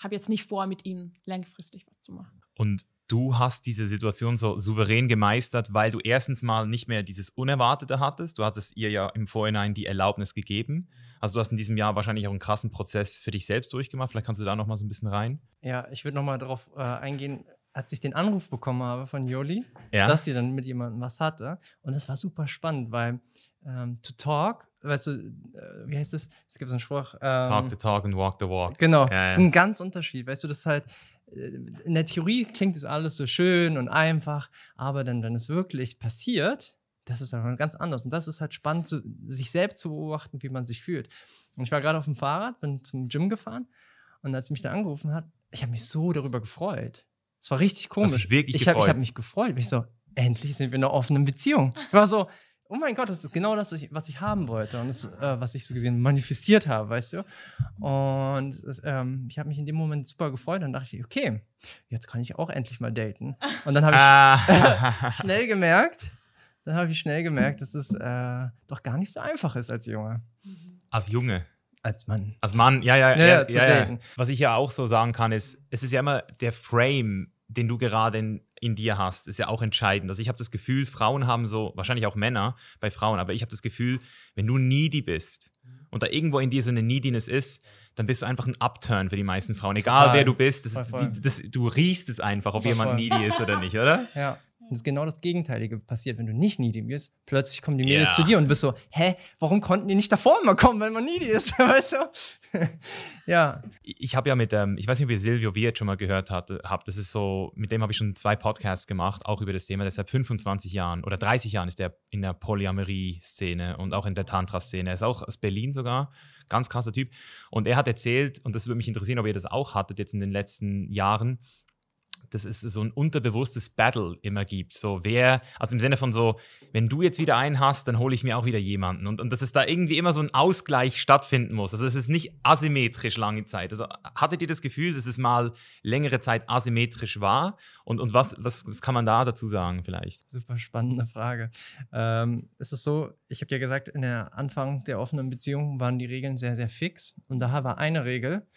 habe jetzt nicht vor, mit ihnen langfristig was zu machen. Und du hast diese Situation so souverän gemeistert, weil du erstens mal nicht mehr dieses Unerwartete hattest. Du hattest ihr ja im Vorhinein die Erlaubnis gegeben. Also du hast in diesem Jahr wahrscheinlich auch einen krassen Prozess für dich selbst durchgemacht. Vielleicht kannst du da noch mal so ein bisschen rein. Ja, ich würde noch mal darauf äh, eingehen, als ich den Anruf bekommen habe von Joli, ja? dass sie dann mit jemandem was hatte. Und das war super spannend, weil ähm, to talk, weißt du, äh, wie heißt das? Es gibt so einen Spruch. Ähm, talk the talk and walk the walk. Genau, ja, ja. das ist ein ganz Unterschied. Weißt du, das ist halt, äh, in der Theorie klingt das alles so schön und einfach, aber dann, wenn es wirklich passiert, das ist dann ganz anders. Und das ist halt spannend, zu, sich selbst zu beobachten, wie man sich fühlt. Und ich war gerade auf dem Fahrrad, bin zum Gym gefahren und als mich da angerufen hat, ich habe mich so darüber gefreut. Es war richtig komisch. ich wirklich ich habe hab mich gefreut. Ich so, endlich sind wir in einer offenen Beziehung. Ich war so, oh mein Gott, das ist genau das, was ich haben wollte und das, äh, was ich so gesehen manifestiert habe, weißt du? Und das, ähm, ich habe mich in dem Moment super gefreut und dachte ich, okay, jetzt kann ich auch endlich mal daten. Und dann habe ich ah. [laughs] schnell gemerkt, dann habe ich schnell gemerkt, dass es äh, doch gar nicht so einfach ist als Junge. Als Junge? Als Mann. Als Mann, ja, ja, ja. ja, ja, ja. Was ich ja auch so sagen kann, ist, es ist ja immer der Frame, den du gerade in, in dir hast, ist ja auch entscheidend. Also ich habe das Gefühl, Frauen haben so, wahrscheinlich auch Männer bei Frauen, aber ich habe das Gefühl, wenn du needy bist und da irgendwo in dir so eine Neediness ist, dann bist du einfach ein Upturn für die meisten Frauen. Egal Total. wer du bist, das, voll, voll. Die, das, du riechst es einfach, ob voll, jemand needy ist oder nicht, oder? [laughs] Ja. Und es ist genau das Gegenteilige passiert, wenn du nicht needy bist. Plötzlich kommen die Mädels yeah. zu dir und bist so, hä, warum konnten die nicht davor immer kommen, wenn man needy ist? [laughs] weißt du? ja. Ich habe ja mit, ähm, ich weiß nicht, ob ihr Silvio Wirt schon mal gehört habt. Das ist so, mit dem habe ich schon zwei Podcasts gemacht, auch über das Thema. Deshalb 25 Jahren oder 30 Jahren ist der in der Polyamorie-Szene und auch in der Tantra-Szene. Er ist auch aus Berlin sogar. Ganz krasser Typ. Und er hat erzählt, und das würde mich interessieren, ob ihr das auch hattet jetzt in den letzten Jahren, dass es so ein unterbewusstes Battle immer gibt. So, wer, also im Sinne von so, wenn du jetzt wieder einen hast, dann hole ich mir auch wieder jemanden. Und, und dass es da irgendwie immer so ein Ausgleich stattfinden muss. Also es ist nicht asymmetrisch lange Zeit. Also hattet ihr das Gefühl, dass es mal längere Zeit asymmetrisch war? Und, und was, was, was kann man da dazu sagen vielleicht? Super spannende Frage. Ähm, es ist so, ich habe dir gesagt, in der Anfang der offenen Beziehung waren die Regeln sehr, sehr fix. Und da war eine Regel,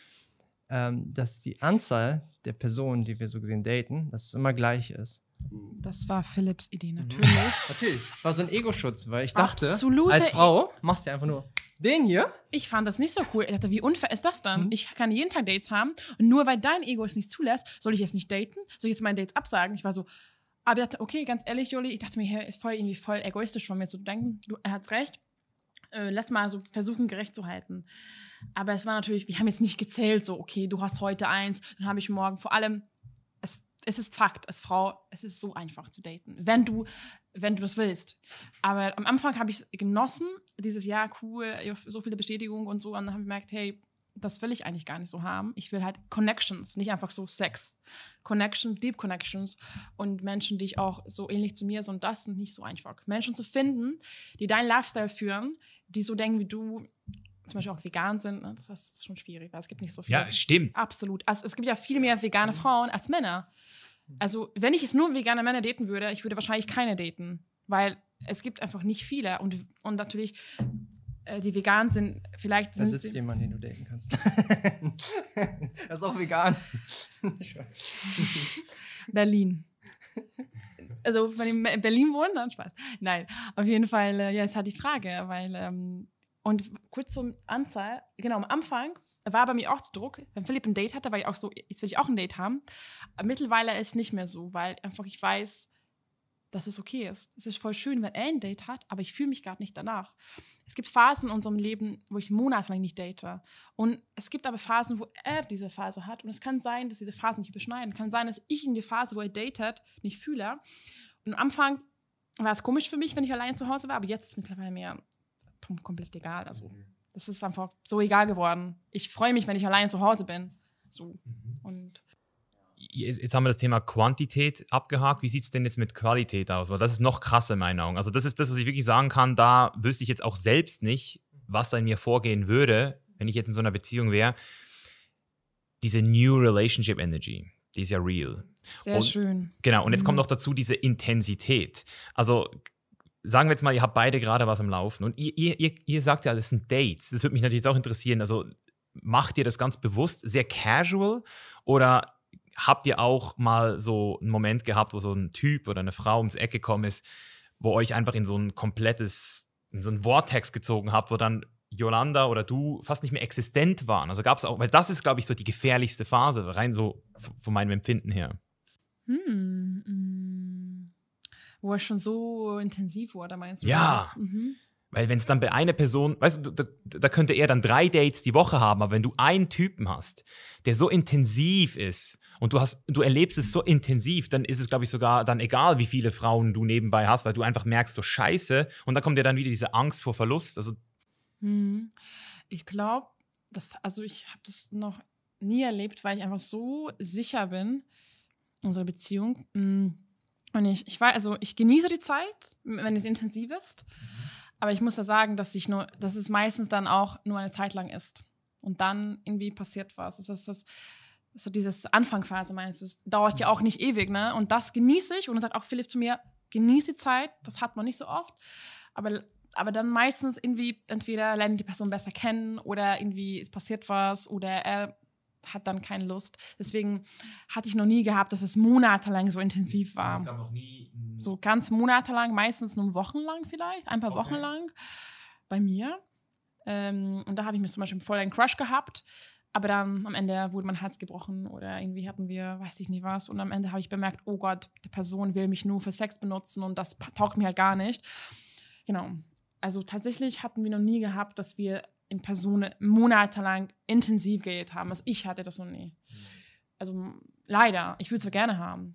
ähm, dass die Anzahl der Personen, die wir so gesehen daten, dass es immer gleich ist. Das war Philips Idee, mhm. natürlich. [laughs] natürlich. War so ein Ego-Schutz, weil ich dachte, Absolute als Frau machst du einfach nur den hier. Ich fand das nicht so cool. Ich dachte, wie unfair ist das dann? Mhm. Ich kann jeden Tag Dates haben und nur weil dein Ego es nicht zulässt, soll ich jetzt nicht daten? Soll ich jetzt meine Dates absagen? Ich war so, aber ich dachte, okay, ganz ehrlich, Joli, ich dachte mir, ist voll irgendwie voll egoistisch von mir zu denken. Du, er hat recht. äh, lass mal so versuchen, gerecht zu halten. Aber es war natürlich, wir haben jetzt nicht gezählt, so, okay, du hast heute eins, dann habe ich morgen. Vor allem, es, es ist Fakt, als Frau, es ist so einfach zu daten, wenn du, wenn du das willst. Aber am Anfang habe ich es genossen, dieses Jahr, cool, so viele Bestätigungen und so. Und dann habe ich gemerkt, hey, das will ich eigentlich gar nicht so haben. Ich will halt Connections, nicht einfach so Sex. Connections, Deep Connections und Menschen, die ich auch so ähnlich zu mir sind. Das sind nicht so einfach. Menschen zu finden, die deinen Lifestyle führen, die so denken wie du, zum Beispiel auch vegan sind, ne? das ist schon schwierig, weil es gibt nicht so viele. Ja, stimmt. Absolut. Also, es gibt ja viel mehr vegane Frauen als Männer. Also, wenn ich jetzt nur vegane Männer daten würde, ich würde wahrscheinlich keine daten, weil es gibt einfach nicht viele. Und, und natürlich, äh, die vegan sind, vielleicht Da sind sitzt sie, jemand, den du daten kannst. [laughs] er ist auch vegan. Berlin. Also, wenn ich in Berlin wohne, dann Spaß. Nein, auf jeden Fall, äh, ja, ist halt die Frage, weil, ähm, und kurz zum Anzahl, genau, am Anfang war bei mir auch zu Druck. Wenn Philipp ein Date hatte, war ich auch so, jetzt will ich auch ein Date haben. Mittlerweile ist es nicht mehr so, weil einfach ich weiß, dass es okay ist. Es ist voll schön, wenn er ein Date hat, aber ich fühle mich gerade nicht danach. Es gibt Phasen in unserem Leben, wo ich monatelang nicht date. Und es gibt aber Phasen, wo er diese Phase hat. Und es kann sein, dass diese Phasen nicht überschneiden. Kann sein, dass ich in die Phase, wo er datet, nicht fühle. Und am Anfang war es komisch für mich, wenn ich allein zu Hause war, aber jetzt ist es mittlerweile tom- komplett egal. Also, das ist einfach so egal geworden. Ich freue mich, wenn ich allein zu Hause bin. So. Und Jetzt haben wir das Thema Quantität abgehakt. Wie sieht es denn jetzt mit Qualität aus? Weil das ist noch krasser in meinen Augen. Also, das ist das, was ich wirklich sagen kann. Da wüsste ich jetzt auch selbst nicht, was da in mir vorgehen würde, wenn ich jetzt in so einer Beziehung wäre. Diese New Relationship Energy, die ist ja real. sehr Und- schön. Genau, und jetzt kommt Mhm. noch dazu diese Intensität. Also sagen wir jetzt mal, ihr habt beide gerade was am Laufen und ihr, ihr, ihr, sagt ja, das sind Dates. Das würde mich natürlich auch interessieren. Also macht ihr das ganz bewusst, sehr casual oder habt ihr auch mal so einen Moment gehabt, wo so ein Typ oder eine Frau ums Eck gekommen ist, wo euch einfach in so ein komplettes, in so ein Vortex gezogen habt, wo dann Yolanda oder du fast nicht mehr existent waren. Also gab es auch, weil das ist, glaube ich, so die gefährlichste Phase, rein so von meinem Empfinden her. Hm. Wo es schon so intensiv wurde, meinst du? Ja. Das, mhm. Weil wenn es dann bei einer Person, weißt du, da, da könnte er dann drei Dates die Woche haben, aber wenn du einen Typen hast, der so intensiv ist und du hast, du erlebst es so intensiv, dann ist es, glaube ich, sogar dann egal, wie viele Frauen du nebenbei hast, weil du einfach merkst, so scheiße, und dann kommt ja dann wieder diese Angst vor Verlust. Also, Hm. Ich glaube, also ich habe das noch nie erlebt, weil ich einfach so sicher bin, unsere Beziehung. Mm. Und ich, ich weiß, also ich genieße die Zeit, wenn es intensiv ist. Aber ich muss da sagen, dass ich nur, dass es meistens dann auch nur eine Zeit lang ist. Und dann irgendwie passiert was. Das ist das, so dieses Anfangphase meinst du, dauert ja auch nicht ewig, ne? Und das genieße ich. Und dann sagt auch Philipp zu mir, genieße die Zeit, das hat man nicht so oft. Aber, aber dann meistens irgendwie, entweder lernen die Person besser kennen oder irgendwie es passiert was oder er hat dann keine Lust. Deswegen hatte ich noch nie gehabt, dass es monatelang so intensiv war noch nie. so ganz monatelang, meistens nur wochenlang vielleicht, ein paar Okay. Wochen lang bei mir. Ähm, und da habe ich mir zum Beispiel voll einen Crush gehabt. Aber dann am Ende wurde mein Herz gebrochen oder irgendwie hatten wir, weiß ich nicht was. Und am Ende habe ich bemerkt, oh Gott, die Person will mich nur für Sex benutzen und das taugt mir halt gar nicht. Genau. Also tatsächlich hatten wir noch nie gehabt, dass wir in Person monatelang intensiv geredet haben. Also ich hatte das noch nie. Also leider. Ich würde es ja gerne haben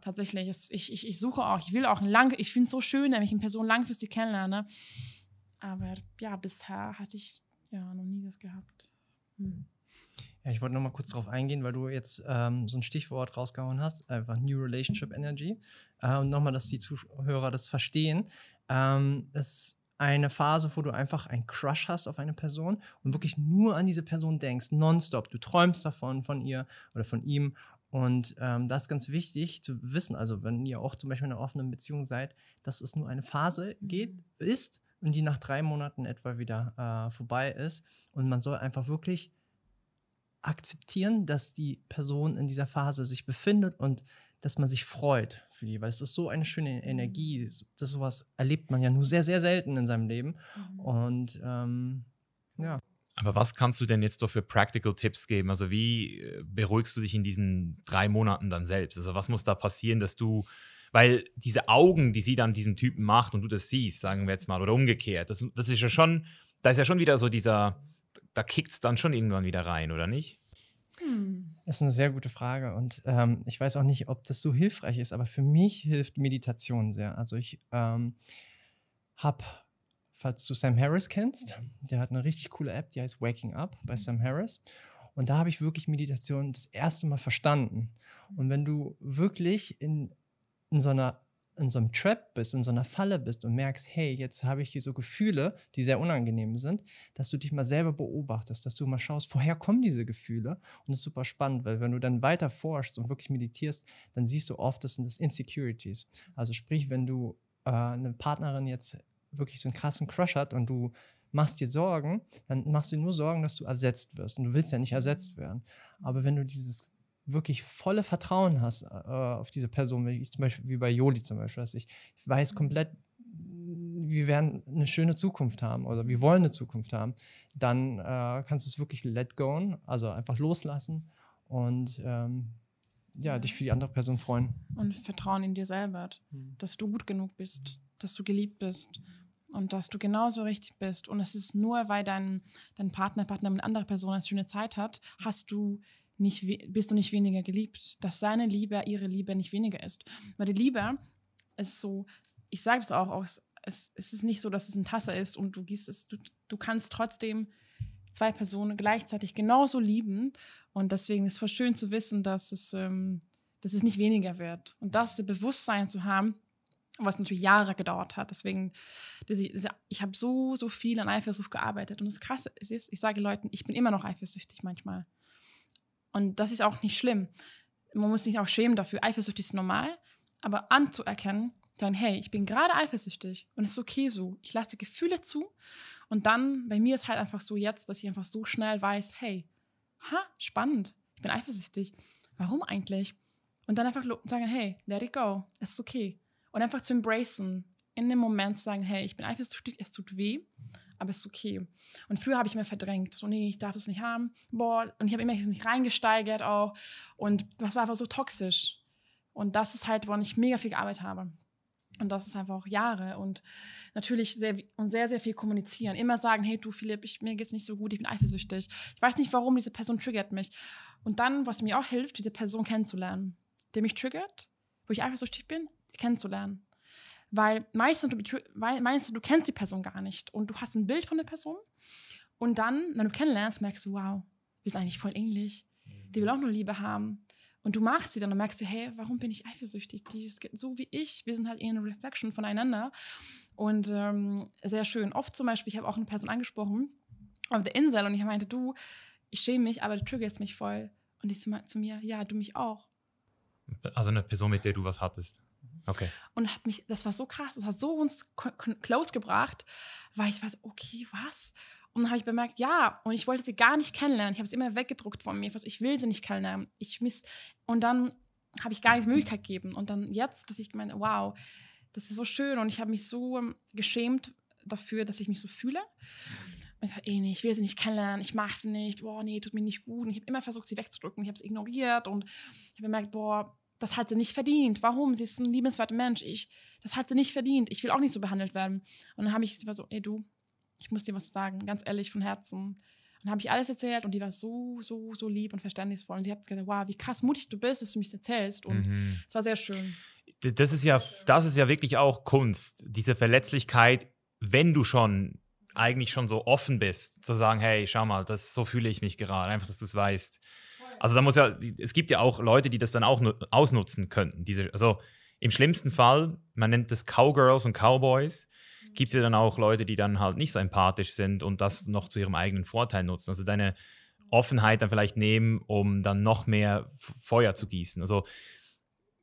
tatsächlich. Es, ich, ich, ich suche auch, ich will auch lang, ich finde es so schön, wenn ich eine Person langfristig kennenlerne. Aber ja, bisher hatte ich ja noch nie das gehabt. Hm. Ja, ich wollte noch mal kurz darauf eingehen, weil du jetzt ähm, so ein Stichwort rausgehauen hast, einfach New Relationship Energy. Äh, und nochmal, dass die Zuhörer das verstehen. Ähm, es eine Phase, wo du einfach einen Crush hast auf eine Person und wirklich nur an diese Person denkst, nonstop. Du träumst davon, von ihr oder von ihm. Und ähm, das ist ganz wichtig zu wissen, also wenn ihr auch zum Beispiel in einer offenen Beziehung seid, dass es nur eine Phase geht, ist und die nach drei Monaten etwa wieder äh, vorbei ist. Und man soll einfach wirklich akzeptieren, dass die Person in dieser Phase sich befindet und dass man sich freut für die, weil es ist so eine schöne Energie. Das sowas erlebt man ja nur sehr, sehr selten in seinem Leben. Und ähm, ja. Aber was kannst du denn jetzt doch für Practical Tipps geben? Also wie äh, beruhigst du dich in diesen drei Monaten dann selbst? Also was muss da passieren, dass du, Weil diese Augen, die sie dann diesem Typen macht und du das siehst, sagen wir jetzt mal, oder umgekehrt, das, das ist ja schon, da ist ja schon wieder so dieser, da kickt es dann schon irgendwann wieder rein, oder nicht? Hm. Das ist eine sehr gute Frage und ähm, ich weiß auch nicht, ob das so hilfreich ist, aber für mich hilft Meditation sehr. Also ich ähm, habe, falls du Sam Harris kennst, der hat eine richtig coole App, die heißt Waking Up bei Sam Harris. Und da habe ich wirklich Meditation das erste Mal verstanden. Und wenn du wirklich in, in so einer in so einem Trap bist, in so einer Falle bist und merkst, hey, jetzt habe ich hier so Gefühle, die sehr unangenehm sind, dass du dich mal selber beobachtest, dass du mal schaust, woher kommen diese Gefühle? Und das ist super spannend, weil wenn du dann weiter forschst und wirklich meditierst, dann siehst du oft, das sind das Insecurities. Also sprich, wenn du äh, eine Partnerin jetzt wirklich so einen krassen Crush hat und du machst dir Sorgen, dann machst du dir nur Sorgen, dass du ersetzt wirst. Und du willst ja nicht ersetzt werden. Aber wenn du dieses wirklich volle Vertrauen hast äh, auf diese Person, wie, ich zum Beispiel, wie bei Joli zum Beispiel, dass ich, ich weiß komplett, wir werden eine schöne Zukunft haben oder wir wollen eine Zukunft haben, dann äh, kannst du es wirklich let go, also einfach loslassen und ähm, ja, dich für die andere Person freuen. Und Vertrauen in dir selber, mhm. dass du gut genug bist, dass du geliebt bist und dass du genauso richtig bist. Und es ist nur, weil dein, dein Partner, Partner mit anderer Person eine schöne Zeit hat, hast du nicht, bist du nicht weniger geliebt. Dass seine Liebe, ihre Liebe nicht weniger ist. Weil die Liebe ist so, ich sage es auch, es, es ist nicht so, dass es ein Tasse ist und du gießt es, du, du kannst trotzdem zwei Personen gleichzeitig genauso lieben. Und deswegen ist es voll schön zu wissen, dass es, ähm, dass es nicht weniger wird. Und das Bewusstsein zu haben, was natürlich Jahre gedauert hat. Deswegen, ich habe so, so viel an Eifersucht gearbeitet. Und das Krasse ist, ich sage Leuten, ich bin immer noch eifersüchtig manchmal. Und das ist auch nicht schlimm. Man muss sich auch schämen dafür. Eifersüchtig ist normal, aber anzuerkennen, dann, hey, ich bin gerade eifersüchtig und es ist okay so. Ich lasse Gefühle zu und dann, bei mir ist halt einfach so jetzt, dass ich einfach so schnell weiß, hey, ha, spannend, ich bin eifersüchtig. Warum eigentlich? Und dann einfach sagen, hey, let it go, es ist okay. Und einfach zu embracen, in dem Moment zu sagen, hey, ich bin eifersüchtig, es tut weh, aber ist okay. Und früher habe ich mir verdrängt, so nee, ich darf es nicht haben, boah, und ich habe immer mich reingesteigert auch und das war einfach so toxisch. Und das ist halt, woran ich mega viel gearbeitet habe. Und das ist einfach auch Jahre und natürlich sehr, und sehr, sehr viel kommunizieren. Immer sagen, hey du Philipp, ich, mir es nicht so gut, ich bin eifersüchtig. Ich weiß nicht, warum diese Person triggert mich. Und dann, was mir auch hilft, diese Person kennenzulernen, die mich triggert, wo ich eifersüchtig bin, kennenzulernen. Weil meistens, du, weil meistens, du kennst die Person gar nicht und du hast ein Bild von der Person und dann, wenn du kennenlernst, merkst du, wow, wir sind eigentlich voll ähnlich. Die will auch nur Liebe haben. Und du magst sie dann und merkst du, hey, warum bin ich eifersüchtig? Die ist so wie ich. Wir sind halt eher eine Reflection voneinander. Und ähm, sehr schön. Oft zum Beispiel, ich habe auch eine Person angesprochen auf der Insel und ich meinte, du, ich schäme mich, aber du triggerst mich voll. Und die zu, zu mir, ja, du mich auch. Also eine Person, mit der du was hattest. Okay. Und hat mich, das war so krass, das hat so uns close gebracht, weil ich war so, okay, was? Und dann habe ich bemerkt, ja, und ich wollte sie gar nicht kennenlernen. Ich habe sie immer weggedruckt von mir. Ich will sie nicht kennenlernen. Ich miss und dann habe ich gar nicht die Möglichkeit gegeben. Und dann jetzt, dass ich meine, wow, das ist so schön. Und ich habe mich so ähm, geschämt dafür, dass ich mich so fühle. Und ich sage, ey, nee, ich will sie nicht kennenlernen, ich mache sie nicht, boah, nee, tut mir nicht gut. Und ich habe immer versucht, sie wegzudrücken. Ich habe es ignoriert und ich habe bemerkt, boah, das hat sie nicht verdient. Warum? Sie ist ein liebenswerter Mensch. Ich, das hat sie nicht verdient. Ich will auch nicht so behandelt werden. Und dann habe ich, sie war so, ey du, ich muss dir was sagen, ganz ehrlich, von Herzen. Und dann habe ich alles erzählt und die war so, so, so lieb und verständnisvoll. Und sie hat gesagt, wow, wie krass mutig du bist, dass du mich erzählst. Und mhm. es war sehr schön. Das ist ja, das ist ja wirklich auch Kunst, diese Verletzlichkeit, wenn du schon eigentlich schon so offen bist, zu sagen, hey, schau mal, das, so fühle ich mich gerade, einfach, dass du es weißt. Also da muss ja, es gibt ja auch Leute, die das dann auch ausnutzen könnten. Diese, also im schlimmsten Fall, man nennt das Cowgirls und Cowboys, mhm. gibt es ja dann auch Leute, die dann halt nicht so empathisch sind und das noch zu ihrem eigenen Vorteil nutzen. Also deine Offenheit dann vielleicht nehmen, um dann noch mehr Feuer zu gießen. Also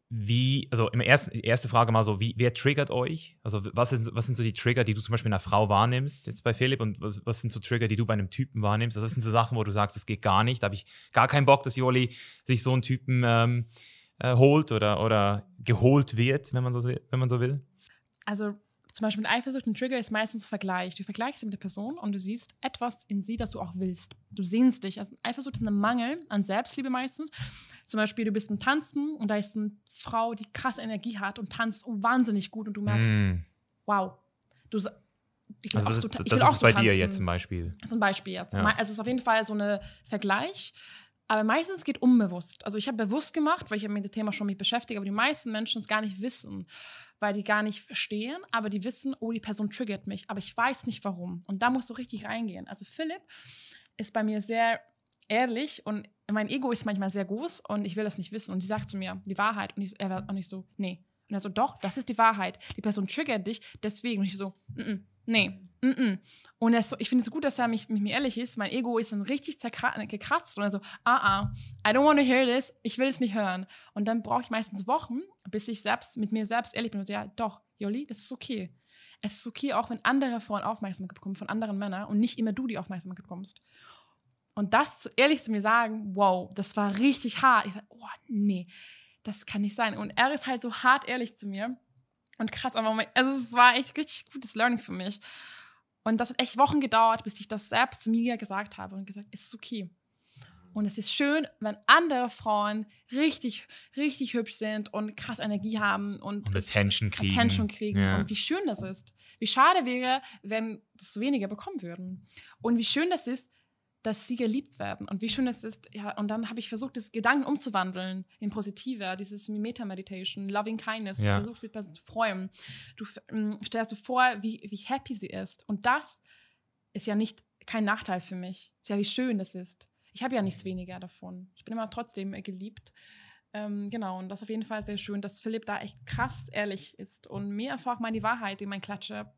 wie, also im ersten, erste Frage mal so, wie, wer triggert euch? Also was, ist, was sind so die Trigger, die du zum Beispiel in einer Frau wahrnimmst, jetzt bei Philipp, und was, was sind so Trigger, die du bei einem Typen wahrnimmst? Also das sind so Sachen, wo du sagst, das geht gar nicht, da habe ich gar keinen Bock, dass Joli sich so einen Typen ähm, äh, holt oder, oder geholt wird, wenn man, so, wenn man so will. Also zum Beispiel mit Eifersucht, ein Trigger ist meistens ein Vergleich. Du vergleichst sie mit der Person und du siehst etwas in sie, das du auch willst. Du sehnst dich. Also Eifersucht ist ein Mangel an Selbstliebe meistens. Zum Beispiel, du bist ein Tanzen und da ist eine Frau, die krasse Energie hat und tanzt wahnsinnig gut und du merkst, Mm. wow, du, ich will Also auch das, so, ich das ist so bei dir tanzen. jetzt zum Beispiel. Zum Beispiel jetzt. Ja. Also es ist auf jeden Fall so eine Vergleich. Aber meistens geht unbewusst. Also ich habe bewusst gemacht, weil ich habe mit dem Thema schon mich beschäftigt, aber die meisten Menschen es gar nicht wissen, weil die gar nicht verstehen, aber die wissen, oh, die Person triggert mich, aber ich weiß nicht warum. Und da musst du richtig reingehen. Also Philipp ist bei mir sehr ehrlich und mein Ego ist manchmal sehr groß und ich will das nicht wissen. Und die sagt zu mir die Wahrheit und ich, er war auch nicht so, nee. Und er so, doch, das ist die Wahrheit. Die Person triggert dich, deswegen. Und ich so, mm -mm, nee, mm -mm. Und er so, ich finde es gut, dass er mich, mit mir ehrlich ist. Mein Ego ist dann richtig gekratzt und er so, ah, ah, I don't want to hear this, ich will es nicht hören. Und dann brauche ich meistens Wochen, bis ich selbst mit mir selbst ehrlich bin und so, ja, doch, Jolli, das ist okay. Es ist okay, auch wenn andere Frauen Aufmerksamkeit bekommen von anderen Männern und nicht immer du die Aufmerksamkeit bekommst. Und das zu, ehrlich zu mir sagen, wow, das war richtig hart. Ich sage, oh, nee, das kann nicht sein. Und er ist halt so hart ehrlich zu mir. Und krass, aber mein, also es war echt richtig gutes Learning für mich. Und das hat echt Wochen gedauert, bis ich das selbst zu mir gesagt habe und gesagt, es ist okay. Und es ist schön, wenn andere Frauen richtig, richtig hübsch sind und krass Energie haben und, Und Attention kriegen. Attention kriegen. Ja. Und wie schön das ist. Wie schade wäre, wenn das weniger bekommen würden. Und wie schön das ist, dass sie geliebt werden. Und wie schön es ist, ja, und dann habe ich versucht, das Gedanken umzuwandeln in positiver, dieses Meta-Meditation, Loving Kindness, Ja. mit Person zu freuen. Du ähm, stellst dir vor, wie, wie happy sie ist. Und das ist ja nicht kein Nachteil für mich. Ist ja, wie schön das ist. Ich habe ja nichts weniger davon. Ich bin immer trotzdem äh, geliebt. Ähm, genau, und das ist auf jeden Fall sehr schön, dass Philipp da echt krass ehrlich ist und mir einfach mal die Wahrheit in mein Klatsche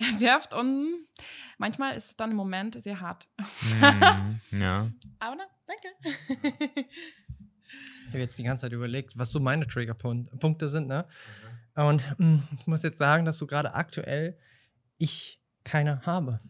[laughs] wirft. Und manchmal ist es dann im Moment sehr hart. Mhm, ja. [laughs] Aber na, danke. Ich habe jetzt die ganze Zeit überlegt, was so meine Triggerpunkte sind, ne? Und mm, ich muss jetzt sagen, dass so gerade aktuell ich keine habe.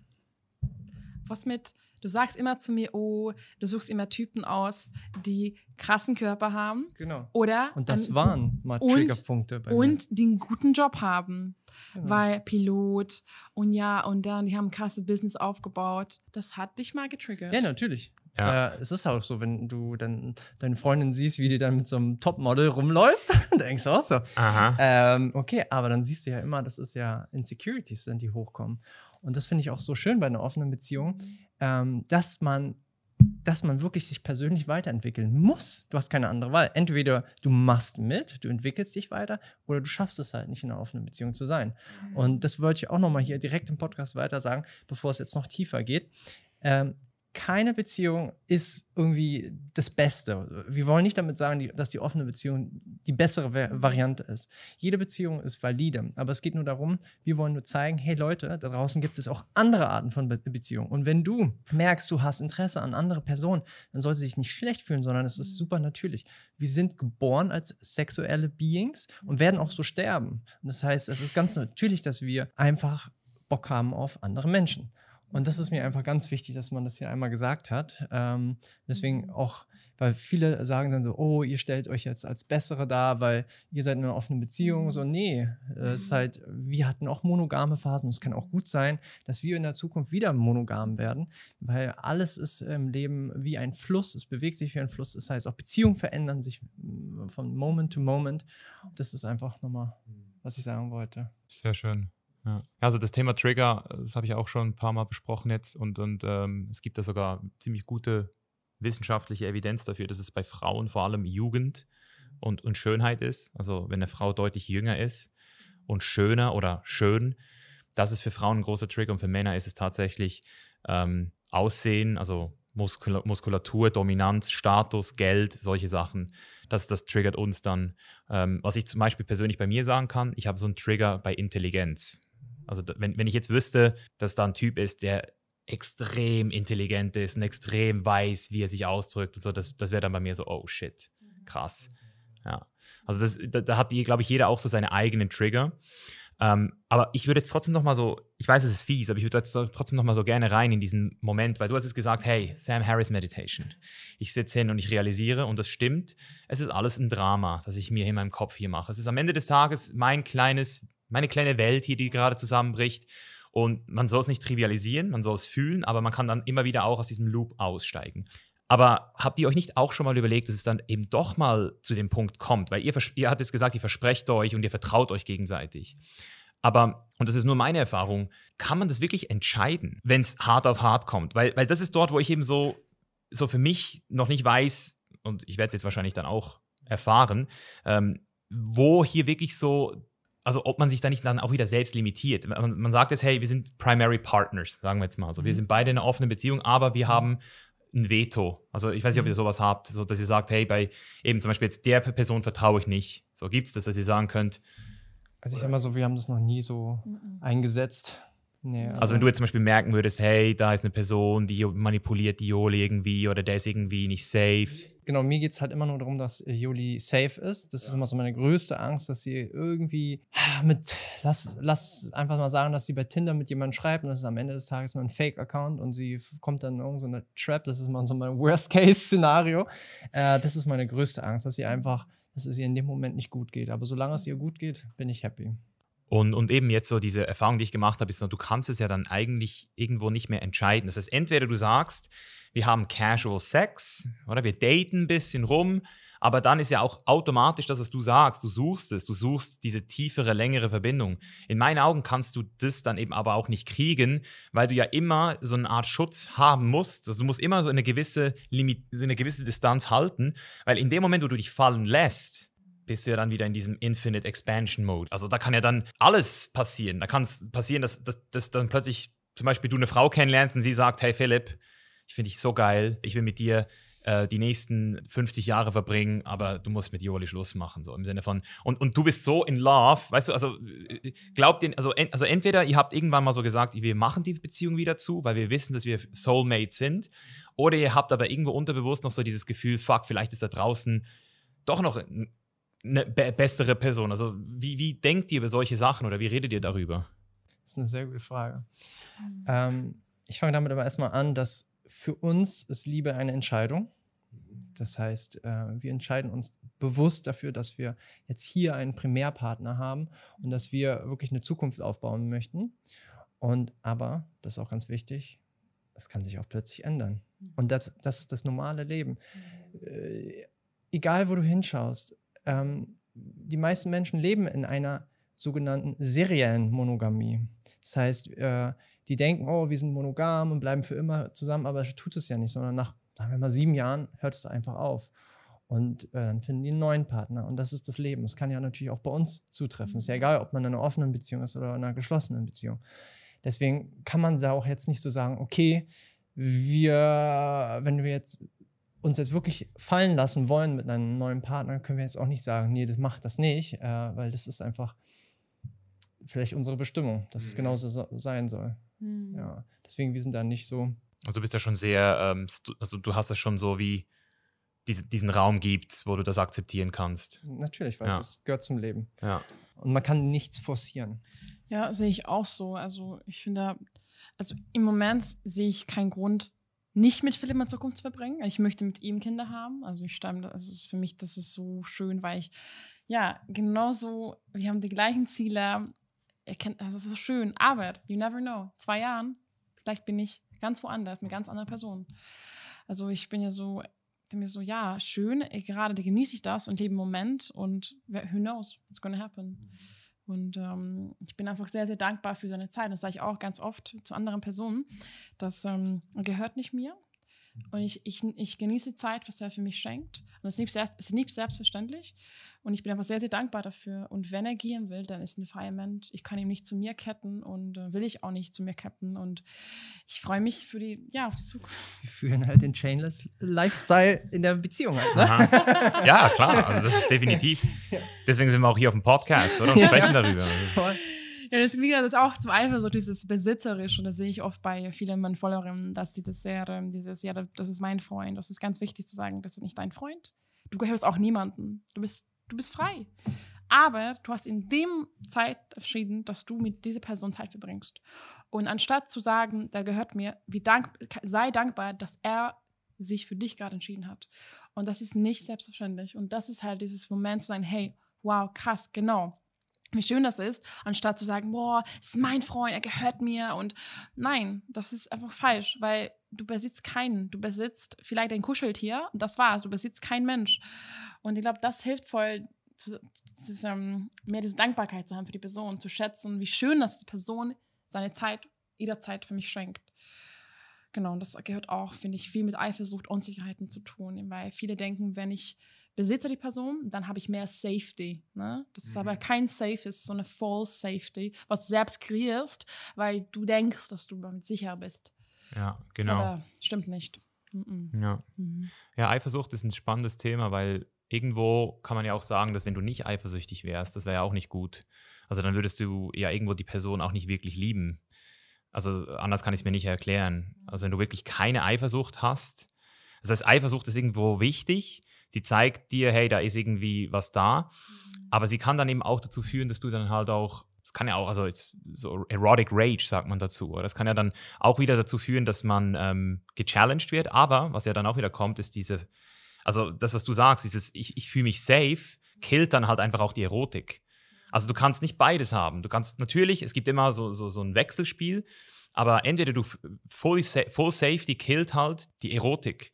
Was mit, du sagst immer zu mir, oh, du suchst immer Typen aus, die krassen Körper haben. Genau. Oder Und das waren mal und- Triggerpunkte bei und die einen guten Job haben. Mir. Genau. Weil Pilot und ja, und dann, die haben ein krasses Business aufgebaut. Das hat dich mal getriggert. Ja, natürlich. Ja. Äh, es ist auch so, wenn du dann deine Freundin siehst, wie die dann mit so einem Topmodel rumläuft, [laughs] dann denkst du auch so. Aha. Ähm, okay, aber dann siehst du ja immer, das ist ja Insecurities sind, die hochkommen. Und das finde ich auch so schön bei einer offenen Beziehung, ähm, dass man dass man wirklich sich persönlich weiterentwickeln muss. Du hast keine andere Wahl. Entweder du machst mit, du entwickelst dich weiter, oder du schaffst es halt nicht in einer offenen Beziehung zu sein. Und das wollte ich auch nochmal hier direkt im Podcast weiter sagen, bevor es jetzt noch tiefer geht. Ähm, keine Beziehung ist irgendwie das Beste. Wir wollen nicht damit sagen, dass die offene Beziehung die bessere Va- Variante ist. Jede Beziehung ist valide, aber es geht nur darum, wir wollen nur zeigen, hey Leute, da draußen gibt es auch andere Arten von Be Beziehungen. Und wenn du merkst, du hast Interesse an andere Personen, dann sollst du dich nicht schlecht fühlen, sondern es ist super natürlich. Wir sind geboren als sexuelle Beings und werden auch so sterben. Und das heißt, es ist ganz natürlich, dass wir einfach Bock haben auf andere Menschen. Und das ist mir einfach ganz wichtig, dass man das hier einmal gesagt hat. Ähm, deswegen auch, weil viele sagen dann so, oh, ihr stellt euch jetzt als Bessere dar, weil ihr seid in einer offenen Beziehung. So, nee, es ist halt, wir hatten auch monogame Phasen und es kann auch gut sein, dass wir in der Zukunft wieder monogam werden, weil alles ist im Leben wie ein Fluss, es bewegt sich wie ein Fluss. Das heißt, auch Beziehungen verändern sich mm, von Moment to Moment. Das ist einfach nochmal, was ich sagen wollte. Sehr schön. Ja. Also das Thema Trigger, das habe ich auch schon ein paar Mal besprochen jetzt und, und ähm, es gibt da sogar ziemlich gute wissenschaftliche Evidenz dafür, dass es bei Frauen vor allem Jugend und, und Schönheit ist. Also wenn eine Frau deutlich jünger ist und schöner oder schön, das ist für Frauen ein großer Trigger und für Männer ist es tatsächlich ähm, Aussehen, also Muskula Muskulatur, Dominanz, Status, Geld, solche Sachen. Das, das triggert uns dann. Ähm, was ich zum Beispiel persönlich bei mir sagen kann, ich habe so einen Trigger bei Intelligenz. Also wenn, wenn ich jetzt wüsste, dass da ein Typ ist, der extrem intelligent ist und extrem weiß, wie er sich ausdrückt und so, das, das wäre dann bei mir so, oh shit, krass. Ja. Also das, da, da hat, glaube ich, jeder auch so seine eigenen Trigger. Ähm, aber ich würde jetzt trotzdem noch mal so, ich weiß, es ist fies, aber ich würde jetzt trotzdem noch mal so gerne rein in diesen Moment, weil du hast jetzt gesagt, hey, Sam Harris Meditation. Ich sitze hin und ich realisiere, und das stimmt, es ist alles ein Drama, das ich mir in meinem Kopf hier mache. Es ist am Ende des Tages mein kleines, meine kleine Welt hier, die gerade zusammenbricht. Und man soll es nicht trivialisieren, man soll es fühlen, aber man kann dann immer wieder auch aus diesem Loop aussteigen. Aber habt ihr euch nicht auch schon mal überlegt, dass es dann eben doch mal zu dem Punkt kommt? Weil ihr, ihr habt jetzt gesagt, ihr versprecht euch und ihr vertraut euch gegenseitig. Aber, und das ist nur meine Erfahrung, kann man das wirklich entscheiden, wenn es hart auf hart kommt? Weil, weil das ist dort, wo ich eben so, so für mich noch nicht weiß, und ich werde es jetzt wahrscheinlich dann auch erfahren, ähm, wo hier wirklich so, also ob man sich da nicht dann auch wieder selbst limitiert. Man, man sagt jetzt, hey, wir sind Primary Partners, sagen wir jetzt mal so. Wir mhm. sind beide in einer offenen Beziehung, aber wir haben ein Veto. Also ich weiß nicht, ob ihr mhm. sowas habt, so dass ihr sagt, hey, bei eben zum Beispiel jetzt der Person vertraue ich nicht. So gibt es das, dass ihr sagen könnt. Also ich sag mal so, wir haben das noch nie so mhm. eingesetzt. Nee, also, also, wenn du jetzt zum Beispiel merken würdest, hey, da ist eine Person, die manipuliert die Joli irgendwie oder der ist irgendwie nicht safe. Genau, mir geht es halt immer nur darum, dass Joli safe ist. Das ja. ist immer so meine größte Angst, dass sie irgendwie mit, lass, lass einfach mal sagen, dass sie bei Tinder mit jemandem schreibt und das ist am Ende des Tages nur ein Fake-Account und sie kommt dann in irgendeine Trap. Das ist mal so mein Worst-Case-Szenario. Äh, das ist meine größte Angst, dass sie einfach, dass es ihr in dem Moment nicht gut geht. Aber solange es ihr gut geht, bin ich happy. Und, und eben jetzt so diese Erfahrung, die ich gemacht habe, ist, du kannst es ja dann eigentlich irgendwo nicht mehr entscheiden. Das heißt, entweder du sagst, wir haben Casual Sex oder wir daten ein bisschen rum, aber dann ist ja auch automatisch das, was du sagst, du suchst es, du suchst diese tiefere, längere Verbindung. In meinen Augen kannst du das dann eben aber auch nicht kriegen, weil du ja immer so eine Art Schutz haben musst. Also du musst immer so eine gewisse, Limit, so eine gewisse Distanz halten, weil in dem Moment, wo du dich fallen lässt, bist du ja dann wieder in diesem Infinite Expansion Mode. Also da kann ja dann alles passieren. Da kann es passieren, dass, dass, dass dann plötzlich zum Beispiel du eine Frau kennenlernst und sie sagt, hey Philipp, ich finde dich so geil, ich will mit dir äh, die nächsten 50 Jahre verbringen, aber du musst mit Joli Schluss machen, so im Sinne von, und, und du bist so in love, weißt du, also äh, glaubt ihr, also, also entweder ihr habt irgendwann mal so gesagt, wir machen die Beziehung wieder zu, weil wir wissen, dass wir Soulmates sind, oder ihr habt aber irgendwo unterbewusst noch so dieses Gefühl, fuck, vielleicht ist da draußen doch noch eine be bessere Person? Also wie, wie denkt ihr über solche Sachen oder wie redet ihr darüber? Das ist eine sehr gute Frage. Mhm. Ähm, ich fange damit aber erstmal an, dass für uns ist Liebe eine Entscheidung. Das heißt, äh, wir entscheiden uns bewusst dafür, dass wir jetzt hier einen Primärpartner haben und dass wir wirklich eine Zukunft aufbauen möchten. Und aber, das ist auch ganz wichtig, das kann sich auch plötzlich ändern. Mhm. Und das, das ist das normale Leben. Mhm. Äh, egal, wo du hinschaust, ähm, die meisten Menschen leben in einer sogenannten seriellen Monogamie. Das heißt, äh, die denken, oh, wir sind monogam und bleiben für immer zusammen, aber tut es ja nicht, sondern nach, sagen wir sieben Jahren hört es einfach auf. Und äh, dann finden die einen neuen Partner. Und das ist das Leben. Das kann ja natürlich auch bei uns zutreffen. Ist ja egal, ob man in einer offenen Beziehung ist oder in einer geschlossenen Beziehung. Deswegen kann man da auch jetzt nicht so sagen, okay, wir, wenn wir jetzt uns jetzt wirklich fallen lassen wollen mit einem neuen Partner, können wir jetzt auch nicht sagen, nee, das macht das nicht, äh, weil das ist einfach vielleicht unsere Bestimmung, dass es mhm. genauso so sein soll. Mhm. Ja, deswegen, wir sind da nicht so. Also du bist ja schon sehr, ähm, also du hast es schon so wie diese, diesen Raum gibt, wo du das akzeptieren kannst. Natürlich, weil ja. das gehört zum Leben. Ja. Und man kann nichts forcieren. Ja, sehe ich auch so. Also ich finde, also im Moment sehe ich keinen Grund, nicht mit Philipp in Zukunft zu verbringen. Ich möchte mit ihm Kinder haben. Also ich stamme, also für mich, das ist so schön, weil ich, ja, genauso, wir haben die gleichen Ziele. Er kennt, also es ist so schön. Aber, you never know, zwei Jahren, vielleicht bin ich ganz woanders, mit ganz anderen Personen. Also ich bin ja so, mir so, ja, schön, gerade genieße ich das und lebe im Moment und who knows what's gonna happen. Mhm. Und ähm, ich bin einfach sehr, sehr dankbar für seine Zeit. Das sage ich auch ganz oft zu anderen Personen. Das ähm, gehört nicht mir. Und ich, ich, ich genieße die Zeit, was er für mich schenkt. Und es ist nicht, ist nicht selbstverständlich. Und ich bin einfach sehr, sehr dankbar dafür. Und wenn er gehen will, dann ist ein freier Mensch. Ich kann ihn nicht zu mir ketten und äh, will ich auch nicht zu mir ketten. Und ich freue mich für die, ja, auf die Zukunft. Wir führen halt den Chainless Lifestyle in der Beziehung halt, ne? Ja, klar. Also das ist definitiv. [laughs] Deswegen sind wir auch hier auf dem Podcast, oder? Und sprechen darüber. Ja, das, das ist auch zum Eifer so dieses Besitzerisch und das sehe ich oft bei vielen meinen Followern, dass die das sehr, ähm, dieses, ja, das ist mein Freund. Das ist ganz wichtig zu sagen, das ist nicht dein Freund. Du gehörst auch niemandem. Du bist, du bist frei. Aber du hast in dem Zeit entschieden, dass du mit dieser Person Zeit verbringst. Und anstatt zu sagen, der gehört mir, wie dank, sei dankbar, dass er sich für dich gerade entschieden hat. Und das ist nicht selbstverständlich. Und das ist halt dieses Moment zu sagen, hey, wow, krass, genau wie schön das ist, anstatt zu sagen, boah, ist mein Freund, er gehört mir und nein, das ist einfach falsch, weil du besitzt keinen. Du besitzt vielleicht ein Kuscheltier und das war's. Du besitzt keinen Mensch. Und ich glaube, das hilft voll, zu, zu, ähm, mehr diese Dankbarkeit zu haben für die Person, zu schätzen, wie schön, dass die Person seine Zeit jederzeit für mich schenkt. Genau, und das gehört auch, finde ich, viel mit Eifersucht, Unsicherheiten zu tun, weil viele denken, wenn ich besitze die Person, dann habe ich mehr Safety. Ne? Das ist aber mhm. kein Safe, das ist so eine False Safety, was du selbst kreierst, weil du denkst, dass du damit sicher bist. Ja, genau. Das aber stimmt nicht. Mhm. Ja. Mhm. ja, Eifersucht ist ein spannendes Thema, weil irgendwo kann man ja auch sagen, dass wenn du nicht eifersüchtig wärst, das wäre ja auch nicht gut. Also dann würdest du ja irgendwo die Person auch nicht wirklich lieben. Also anders kann ich es mir nicht erklären. Also wenn du wirklich keine Eifersucht hast, das heißt, Eifersucht ist irgendwo wichtig. Sie zeigt dir, hey, da ist irgendwie was da. Mhm. Aber sie kann dann eben auch dazu führen, dass du dann halt auch, es kann ja auch, also so Erotic Rage sagt man dazu. Oder das kann ja dann auch wieder dazu führen, dass man ähm, gechallenged wird. Aber was ja dann auch wieder kommt, ist diese, also das, was du sagst, dieses Ich, ich fühle mich safe, killt dann halt einfach auch die Erotik. Also du kannst nicht beides haben. Du kannst natürlich, es gibt immer so, so, so ein Wechselspiel, aber entweder du full, full Safety killt halt die Erotik.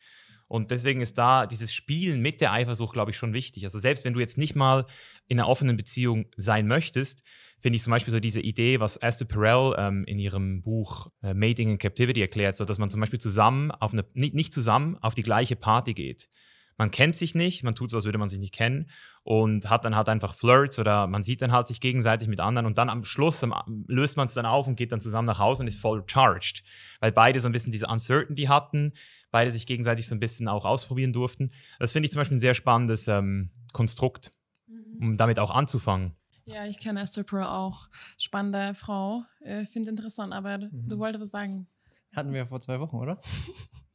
Und deswegen ist da dieses Spielen mit der Eifersucht, glaube ich, schon wichtig. Also selbst wenn du jetzt nicht mal in einer offenen Beziehung sein möchtest, finde ich zum Beispiel so diese Idee, was Esther Perel ähm, in ihrem Buch äh, Mating in Captivity erklärt, so dass man zum Beispiel zusammen auf eine, nicht, nicht zusammen auf die gleiche Party geht man kennt sich nicht, man tut so, als würde man sich nicht kennen und hat dann halt einfach Flirts oder man sieht dann halt sich gegenseitig mit anderen und dann am Schluss am, löst man es dann auf und geht dann zusammen nach Hause und ist voll charged, weil beide so ein bisschen diese Uncertainty hatten, beide sich gegenseitig so ein bisschen auch ausprobieren durften. Das finde ich zum Beispiel ein sehr spannendes ähm, Konstrukt, mhm. um damit auch anzufangen. Ja, ich kenne Esther Pearl auch. Spannende Frau. Äh, Finde interessant, aber mhm. du wolltest was sagen. Hatten wir vor zwei Wochen, oder? [laughs]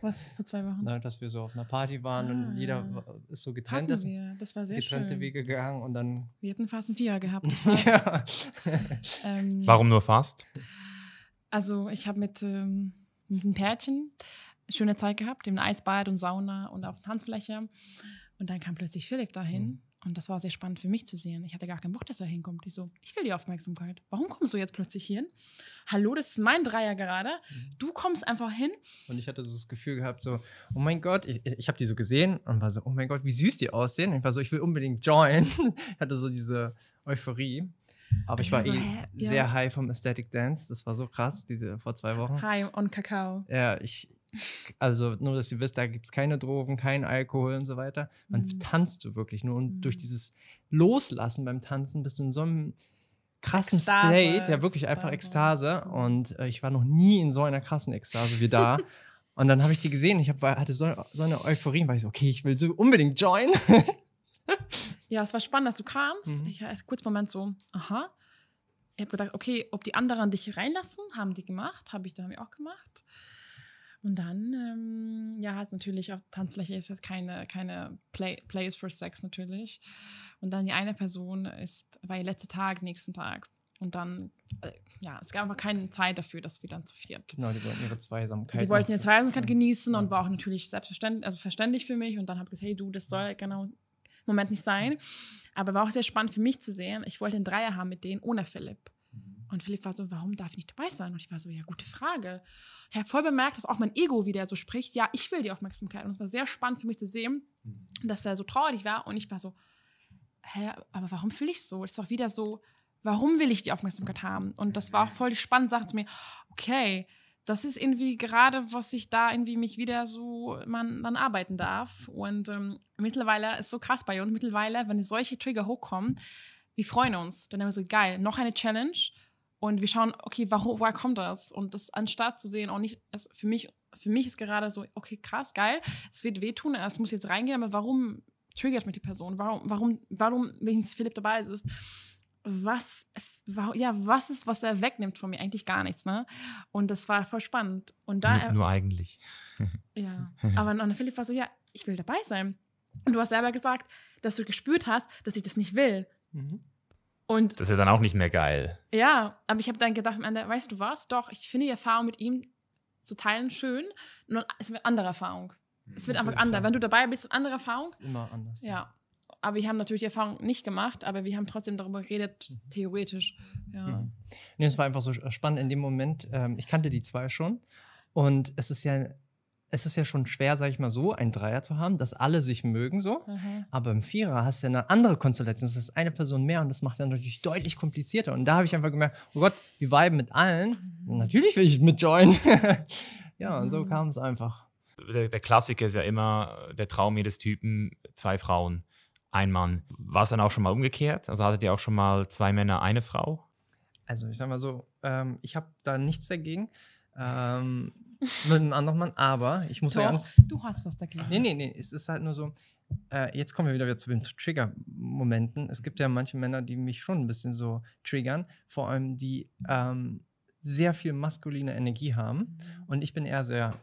Was, vor zwei Wochen? Na, dass wir so auf einer Party waren ah, und jeder ist so getrennt. Hatten wir. Das war sehr getrennte schön. Wege gegangen und dann. Wir hatten fast ein Vierer gehabt. [laughs] ja. [laughs] ähm, Warum nur fast? Also, ich habe mit, ähm, mit einem Pärchen schöne Zeit gehabt, im Eisbad und Sauna und auf der Tanzfläche. Und dann kam plötzlich Philipp dahin. Mhm. Und das war sehr spannend für mich zu sehen. Ich hatte gar keinen Bock, dass er hinkommt. Ich so, ich will die Aufmerksamkeit. Warum kommst du jetzt plötzlich hin? Hallo, das ist mein Dreier gerade. Mhm. Du kommst einfach hin. Und ich hatte so das Gefühl gehabt, so, oh mein Gott, ich, ich habe die so gesehen und war so, oh mein Gott, wie süß die aussehen. Und ich war so, ich will unbedingt join. [laughs] ich hatte so diese Euphorie. Aber ich, ich war, so, eh ja. sehr high vom Aesthetic Dance. Das war so krass, diese vor zwei Wochen. High on Kakao. Ja, ich, also nur, dass ihr wisst, da gibt es keine Drogen, kein Alkohol und so weiter. Man mhm. tanzt du wirklich nur. Und mhm. durch dieses Loslassen beim Tanzen bist du in so einem krassen Ekstase. State, ja wirklich einfach Ekstase. Und äh, ich war noch nie in so einer krassen Ekstase wie da. [laughs] und dann habe ich die gesehen, ich hab, hatte so, so eine Euphorie, war ich so, okay, ich will so unbedingt joinen. [laughs] ja, es war spannend, dass du kamst. Mhm. Ich war erst kurz Moment so, aha. Ich habe gedacht, okay, ob die anderen dich reinlassen, haben die gemacht, habe ich, da auch gemacht. Und dann, ähm, ja, ist natürlich auf Tanzfläche ist jetzt keine, keine Play, Place for Sex natürlich. Und dann die eine Person ist, war ihr letzter Tag, nächsten Tag. Und dann, äh, ja, es gab aber keine Zeit dafür, dass wir dann zu viert. Genau, die wollten ihre Zweisamkeit. Die wollten ihre Zweisamkeit genießen ja. und war auch natürlich selbstverständlich, also verständlich für mich. Und dann habe ich gesagt, hey du, das soll genau im Moment nicht sein. Aber war auch sehr spannend für mich zu sehen. Ich wollte einen Dreier haben mit denen ohne Philipp. Mhm. Und Philipp war so, warum darf ich nicht dabei sein? Und ich war so, ja, gute Frage ich habe voll bemerkt, dass auch mein Ego wieder so spricht, ja, ich will die Aufmerksamkeit. Und es war sehr spannend für mich zu sehen, mhm. dass er so traurig war. Und ich war so, hä, aber warum fühle ich so? Es ist doch wieder so, warum will ich die Aufmerksamkeit haben? Und das war voll die spannende Sache zu mir, okay, das ist irgendwie gerade, was ich da irgendwie mich wieder so man dann arbeiten darf. Und ähm, mittlerweile ist so krass bei uns. Mittlerweile, wenn solche Trigger hochkommen, wir freuen uns. Dann haben wir so, geil, noch eine Challenge. Und wir schauen, okay, warum, woher kommt das? Und das anstatt zu sehen, auch nicht, es, für mich, für mich ist gerade so, okay, krass, geil, es wird wehtun, es muss jetzt reingehen, aber warum triggert mich die Person? Warum, warum, warum, wenn Philipp dabei ist, was, ja, was ist, was er wegnimmt von mir? Eigentlich gar nichts, ne? Und das war voll spannend. Und da nur, nur eigentlich. [laughs] ja, [laughs] aber dann Philipp war so, ja, ich will dabei sein. Und du hast selber gesagt, dass du gespürt hast, dass ich das nicht will. Mhm. Und das ist dann auch nicht mehr geil. Ja, aber ich habe dann gedacht, weißt du was? Doch, ich finde die Erfahrung mit ihm zu teilen schön. Nur es wird eine andere Erfahrung. Es wird einfach anders. Wenn du dabei bist, eine andere Erfahrung. Ist immer anders. Ja. Aber wir haben natürlich die Erfahrung nicht gemacht, aber wir haben trotzdem darüber geredet, mhm. theoretisch. Ja. Mhm. Nee, es war einfach so spannend in dem Moment. Ähm, ich kannte die zwei schon. Und es ist ja, es ist ja schon schwer, sag ich mal so, einen Dreier zu haben, dass alle sich mögen so. Mhm. Aber im Vierer hast du ja eine andere Konstellation. Das ist eine Person mehr und das macht dann natürlich deutlich komplizierter. Und da habe ich einfach gemerkt, oh Gott, wir viben mit allen. Mhm. Natürlich will ich mitjoinen. [laughs] ja, und so Mhm. kam es einfach. Der, der Klassiker ist ja immer der Traum jedes Typen, zwei Frauen, ein Mann. War es dann auch schon mal umgekehrt? Also hattet ihr auch schon mal zwei Männer, eine Frau? Also ich sag mal so, ähm, ich habe da nichts dagegen ähm, mit einem anderen Mann, aber ich muss ja Doch, ganz... du hast was dagegen. Nee, nee, nee, es ist halt nur so, äh, jetzt kommen wir wieder zu den Trigger-Momenten. Es gibt ja manche Männer, die mich schon ein bisschen so triggern, vor allem die ähm, sehr viel maskuline Energie haben. Und ich bin eher sehr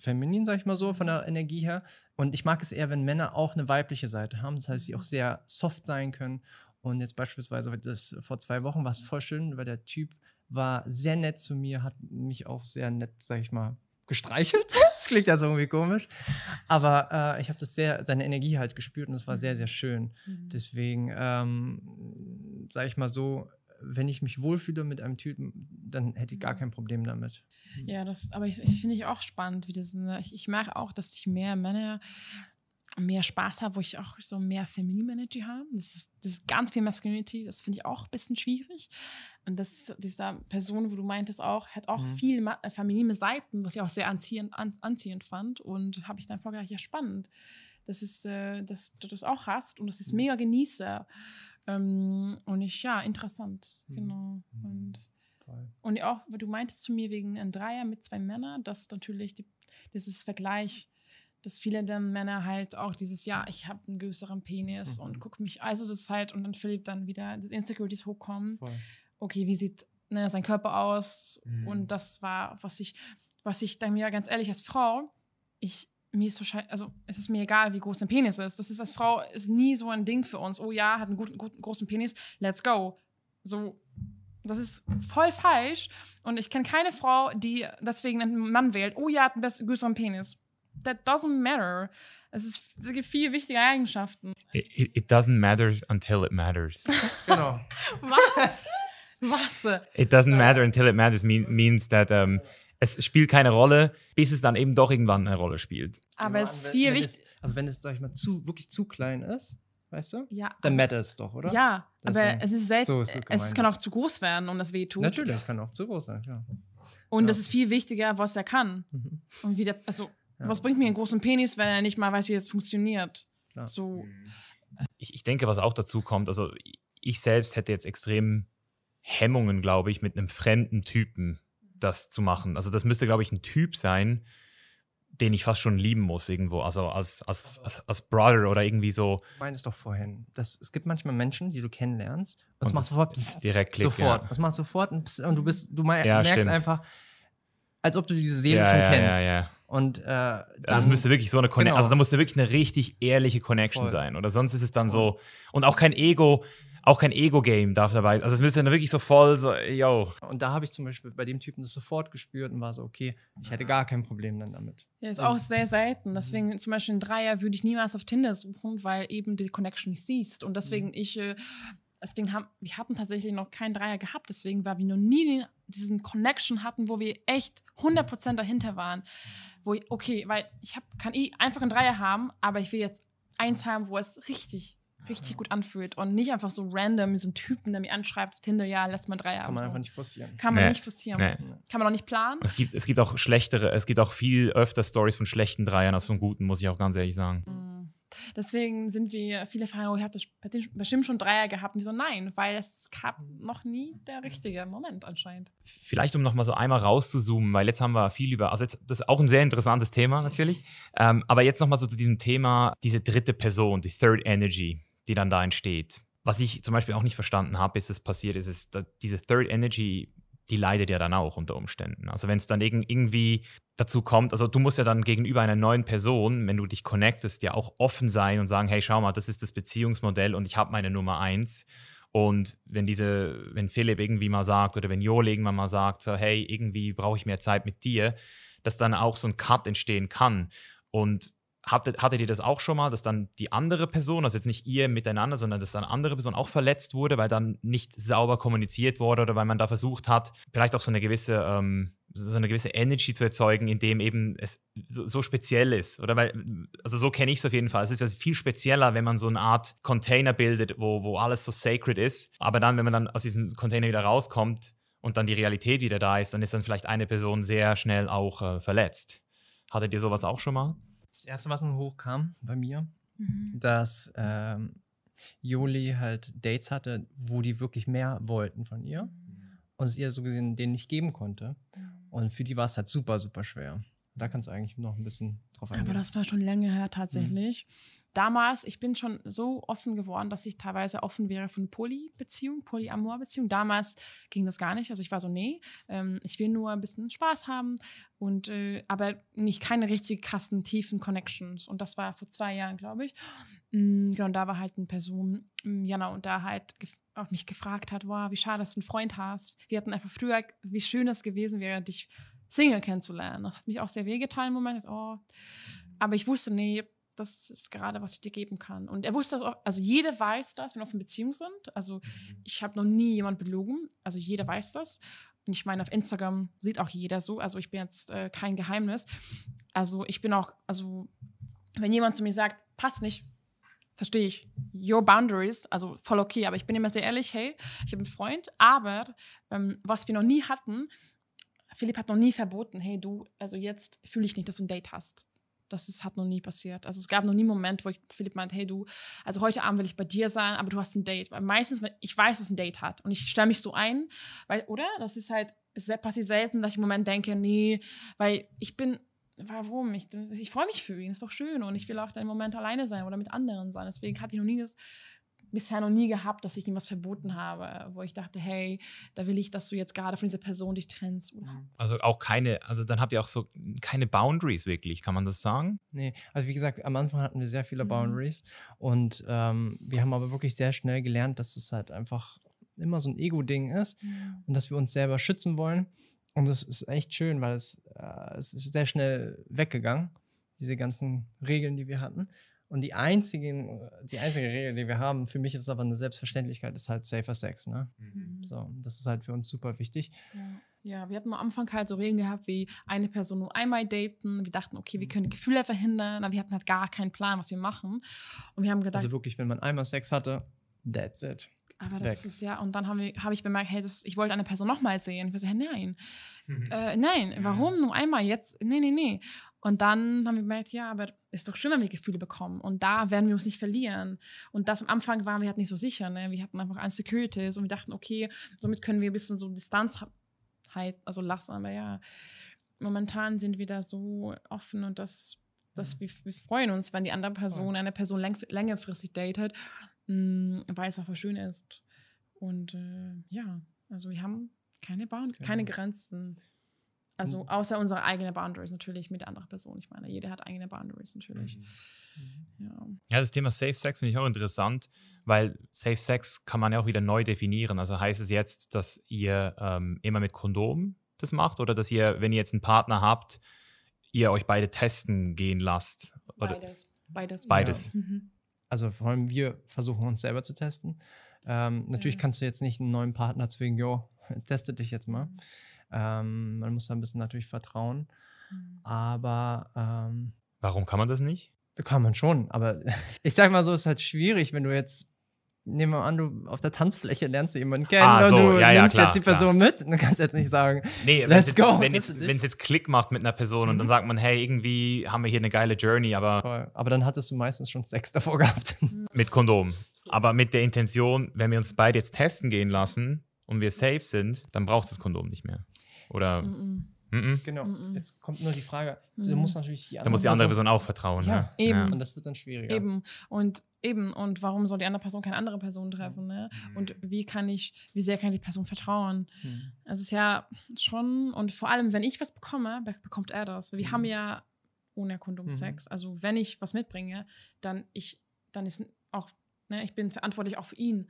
feminin, sag ich mal so, von der Energie her. Und ich mag es eher, wenn Männer auch eine weibliche Seite haben. Das heißt, sie auch sehr soft sein können. Und jetzt beispielsweise das vor zwei Wochen war es voll schön, weil der Typ war sehr nett zu mir, hat mich auch sehr nett, sag ich mal, gestreichelt. [laughs] Das klingt ja so irgendwie komisch. Aber äh, ich habe das sehr, seine Energie halt gespürt und es war sehr, sehr schön. Mhm. Deswegen, ähm, sage ich mal so, wenn ich mich wohlfühle mit einem Typen, dann hätte ich gar kein Problem damit. Ja, das, aber ich, ich finde ich auch spannend, wie das, ne, ich, ich merke auch, dass ich mehr Männer mehr Spaß habe, wo ich auch so mehr Feminine Energy habe. Das ist, das ist ganz viel Masculinity, das finde ich auch ein bisschen schwierig. Und das, dieser Person, wo du meintest auch, hat auch Mhm. viel äh, feminine Seiten, was ich auch sehr anziehend, an, anziehend fand. Und habe ich dann vorgedacht, ja, spannend, dass, es, äh, dass du das auch hast und ich es Mhm. mega genieße. Ähm, und ich, ja, interessant, Mhm. genau. Und und auch, weil du meintest zu mir wegen ein Dreier mit zwei Männern, dass natürlich die, dieses Vergleich, dass viele der Männer halt auch dieses, ja, ich habe einen größeren Penis Mhm. und guck mich, also das ist halt, und dann Philipp dann wieder die Insecurities hochkommen. Voll. Okay, wie sieht ne, sein Körper aus? Mhm. Und das war, was ich, was ich dann mir ganz ehrlich als Frau, ich, mir ist wahrscheinlich, also es ist mir egal, wie groß dein Penis ist. Das ist als Frau ist nie so ein Ding für uns. Oh ja, hat einen guten, guten großen Penis, let's go. So, das ist voll falsch. Und ich kenne keine Frau, die deswegen einen Mann wählt. Oh ja, hat einen größeren Penis. That doesn't matter. Es, ist, es gibt viel wichtige Eigenschaften. It, it- doesn't matter until it matters. [laughs] Genau. Was? Was? It doesn't matter until it matters mean, means that um, es spielt keine Rolle, bis es dann eben doch irgendwann eine Rolle spielt. Aber Immer es ist viel wichtig. Aber wenn es, sag ich mal, zu, wirklich zu klein ist, weißt du, Ja, dann mattert es doch, oder? ja aber Deswegen. es ist selten. So ist es kann auch zu groß werden und das wehtut. Natürlich, kann auch zu groß sein, klar. Und Ja. es ist viel wichtiger, was er kann. Mhm. Und wie der, also, Ja. was bringt mir einen großen Penis, wenn er nicht mal weiß, wie es funktioniert? Klar. So, Ich, ich denke, was auch dazu kommt, also ich selbst hätte jetzt extrem Hemmungen, glaube ich, mit einem fremden Typen das zu machen. Also das müsste, glaube ich, ein Typ sein, den ich fast schon lieben muss irgendwo. Also als, als, als, als Brother oder irgendwie so. Ich meine es doch vorhin. Das, es gibt manchmal Menschen, die du kennenlernst und es Und macht das sofort ist pss, direkt Klick, sofort. ja. Es macht sofort Pss und du bist, du Ja, merkst stimmt. einfach, als ob du diese Seele ja, schon ja, kennst. Und äh, Also es dann- müsste wirklich so eine Connection, Genau. also da musste wirklich eine richtig ehrliche Connection Voll. sein. Oder sonst ist es dann so, und auch kein Ego, auch kein Ego-Game darf dabei. Also es müsste dann wirklich so voll so, yo. Und da habe ich zum Beispiel bei dem Typen das sofort gespürt und war so, okay, ich hätte gar kein Problem dann damit. ja, ist auch sehr selten. Deswegen zum Beispiel ein Dreier würde ich niemals auf Tinder suchen, weil eben die Connection nicht siehst. Und deswegen ich, äh, deswegen haben, wir hatten tatsächlich noch keinen Dreier gehabt, deswegen, weil wir noch nie den, diesen Connection hatten, wo wir echt 100% dahinter waren. Wo ich, okay, weil ich hab, kann eh einfach einen Dreier haben, aber ich will jetzt eins haben, wo es richtig, richtig gut anfühlt und nicht einfach so random so ein Typen, der mir anschreibt auf Tinder, ja, lass mal einen Dreier Das kann haben. man so. einfach nicht forcieren. Kann man Nee, nicht forcieren. nee. Kann man auch nicht planen. Es gibt, es gibt auch schlechtere, es gibt auch viel öfter Stories von schlechten Dreiern als von guten, muss ich auch ganz ehrlich sagen. Mm. Deswegen sind wir, viele fragen, oh, ihr habt bestimmt schon Dreier gehabt. Und die so, nein, weil es gab noch nie der richtige Moment anscheinend. Vielleicht um nochmal so einmal rauszuzoomen, weil jetzt haben wir viel über, also jetzt, das ist auch ein sehr interessantes Thema natürlich, ähm, aber jetzt nochmal so zu diesem Thema, diese dritte Person, die Third Energy, die dann da entsteht. Was ich zum Beispiel auch nicht verstanden habe, bis es passiert ist, ist, dass diese Third Energy, die leidet ja dann auch unter Umständen. Also wenn es dann irg- irgendwie dazu kommt, also du musst ja dann gegenüber einer neuen Person, wenn du dich connectest, ja auch offen sein und sagen, hey, schau mal, das ist das Beziehungsmodell und ich habe meine Nummer eins. Und wenn diese, wenn Philipp irgendwie mal sagt oder wenn Joel irgendwann mal sagt, hey, irgendwie brauche ich mehr Zeit mit dir, dass dann auch so ein Cut entstehen kann. Und hattet, hattet ihr das auch schon mal, dass dann die andere Person, also jetzt nicht ihr miteinander, sondern dass dann eine andere Person auch verletzt wurde, weil dann nicht sauber kommuniziert wurde oder weil man da versucht hat, vielleicht auch so eine gewisse, ähm, so eine gewisse Energy zu erzeugen, indem eben es so, so speziell ist. Oder weil, also so kenne ich es auf jeden Fall. Es ist ja viel spezieller, wenn man so eine Art Container bildet, wo, wo alles so sacred ist. Aber dann, wenn man dann aus diesem Container wieder rauskommt und dann die Realität wieder da ist, dann ist dann vielleicht eine Person sehr schnell auch äh, verletzt. Hattet ihr sowas auch schon mal? Das erste, was mir hochkam bei mir, Mhm. dass ähm, Joli halt Dates hatte, wo die wirklich mehr wollten von ihr und es ihr so gesehen denen nicht geben konnte. Und für die war es halt super, super schwer. Da kannst du eigentlich noch ein bisschen drauf eingehen. Aber das war schon länger her tatsächlich. Damals, ich bin schon so offen geworden, dass ich teilweise offen wäre von Poly-Beziehung, Polyamor-Beziehung. Damals ging das gar nicht. Also ich war so, nee, ähm, ich will nur ein bisschen Spaß haben und äh, aber nicht keine richtig krassen, tiefen Connections. Und das war vor zwei Jahren, glaube ich. Mm, genau, und da war halt eine Person, mm, Jana, und da halt auch mich gefragt hat, wow, wie schade, dass du einen Freund hast. Wir hatten einfach früher, wie schön es gewesen wäre, dich Single kennenzulernen. Das hat mich auch sehr wehgetan im Moment. Oh. Aber ich wusste, nee, das ist gerade, was ich dir geben kann. Und er wusste das auch, also jeder weiß das, wenn wir auf einer Beziehung sind. Also ich habe noch nie jemand belogen. Also jeder weiß das. Und ich meine, auf Instagram sieht auch jeder so. Also ich bin jetzt äh, kein Geheimnis. Also ich bin auch, also wenn jemand zu mir sagt, passt nicht, verstehe ich. Your boundaries, also voll okay. Aber ich bin immer sehr ehrlich, hey, ich habe einen Freund, aber ähm, was wir noch nie hatten, Philipp hat noch nie verboten, hey du, also jetzt fühle ich nicht, dass du ein Date hast. Das ist, hat noch nie passiert. Also es gab noch nie einen Moment, wo ich Philipp meinte, hey du, also heute Abend will ich bei dir sein, aber du hast ein Date. Weil meistens, wenn ich weiß, dass ein Date hat und ich stelle mich so ein, weil, oder? Das ist halt, es passiert selten, dass ich im Moment denke, nee, weil ich bin, warum? Ich, ich freue mich für ihn, ist doch schön und ich will auch dann im Moment alleine sein oder mit anderen sein. Deswegen hatte ich noch nie das, bisher noch nie gehabt, dass ich ihm was verboten habe, wo ich dachte, hey, da will ich, dass du jetzt gerade von dieser Person dich trennst. Oder? Also auch keine, also dann habt ihr auch so keine Boundaries wirklich, kann man das sagen? Nee, also wie gesagt, am Anfang hatten wir sehr viele Mhm. Boundaries und ähm, wir haben aber wirklich sehr schnell gelernt, dass es halt einfach immer so ein Ego-Ding ist und dass wir uns selber schützen wollen. Und das ist echt schön, weil es, äh, es ist sehr schnell weggegangen, diese ganzen Regeln, die wir hatten. Und die, einzigen, die einzige Regel, die wir haben, für mich ist es aber eine Selbstverständlichkeit, ist halt safer Sex. Ne? Mhm. So, das ist halt für uns super wichtig. Ja. ja, wir hatten am Anfang halt so Regeln gehabt, wie eine Person nur einmal daten. Wir dachten, okay, wir können Gefühle verhindern, aber wir hatten halt gar keinen Plan, was wir machen. Und wir haben gedacht, Also wirklich, wenn man einmal Sex hatte, that's it. aber das weg. ist ja, und dann habe hab ich bemerkt, hey, das, ich wollte eine Person nochmal sehen. Ich war so, hey, nein, äh, nein, warum nur einmal jetzt? Nee, nee, nee. Und dann haben wir gemerkt, ja, aber ist doch schön, wenn wir Gefühle bekommen. Und da werden wir uns nicht verlieren. Und das am Anfang waren wir halt nicht so sicher. Ne? Wir hatten einfach Insecurities und wir dachten, okay, somit können wir ein bisschen so Distanz ha- halt, also lassen. Aber ja, momentan sind wir da so offen und das, das wir, wir freuen uns, wenn die andere Person eine Person läng längerfristig datet, mh, weil es einfach schön ist. Und äh, ja, also wir haben keine, Bound keine Genau. Grenzen. Also außer unsere eigenen Boundaries natürlich mit der anderen Person. Ich meine, jeder hat eigene Boundaries natürlich. Ja. Ja, das Thema Safe Sex finde ich auch interessant, weil Safe Sex kann man ja auch wieder neu definieren. Also heißt es jetzt, dass ihr ähm, immer mit Kondom das macht oder dass ihr, wenn ihr jetzt einen Partner habt, ihr euch beide testen gehen lasst? Oder Beides. Beides. beides. Mhm. Also vor allem wir versuchen uns selber zu testen. Ähm, natürlich Ja. kannst du jetzt nicht einen neuen Partner zwingen, jo, [laughs] teste dich jetzt mal. Mhm. Ähm, man muss da ein bisschen natürlich vertrauen. Mhm. Aber ähm, Warum kann man das nicht? kann man schon. Aber [laughs] ich sag mal so, es ist halt schwierig, wenn du jetzt, nehmen wir an, du auf der Tanzfläche lernst du jemanden kennen Ah, und so, du ja, ja, nimmst klar, jetzt die klar. Person mit. Du kannst jetzt nicht sagen, Nee, wenn Let's es jetzt, go, wenn das jetzt, es jetzt Klick macht mit einer Person und dann sagt man, hey, irgendwie haben wir hier eine geile Journey, aber Voll. aber dann hattest du meistens schon Sex davor gehabt. [laughs] mit Kondom. Aber mit der Intention, wenn wir uns beide jetzt testen gehen lassen und wir safe sind, dann braucht es das Kondom nicht mehr. Oder Mhm. Mhm. genau. Mhm. Jetzt kommt nur die Frage, du Mhm. musst natürlich die andere Da muss die andere Person auch vertrauen. Ja, ne? eben. Und das wird dann schwieriger. Eben. Und eben. Und warum soll die andere Person keine andere Person treffen? Ne? Und wie kann ich, wie sehr kann ich die Person vertrauen? Hm. Es ist ja schon, und vor allem, wenn ich was bekomme, be- bekommt er das. Wir Mhm. haben ja ohne Kondom Mhm. Sex. Also wenn ich was mitbringe, dann ich, dann ist auch, ne, ich bin verantwortlich auch für ihn.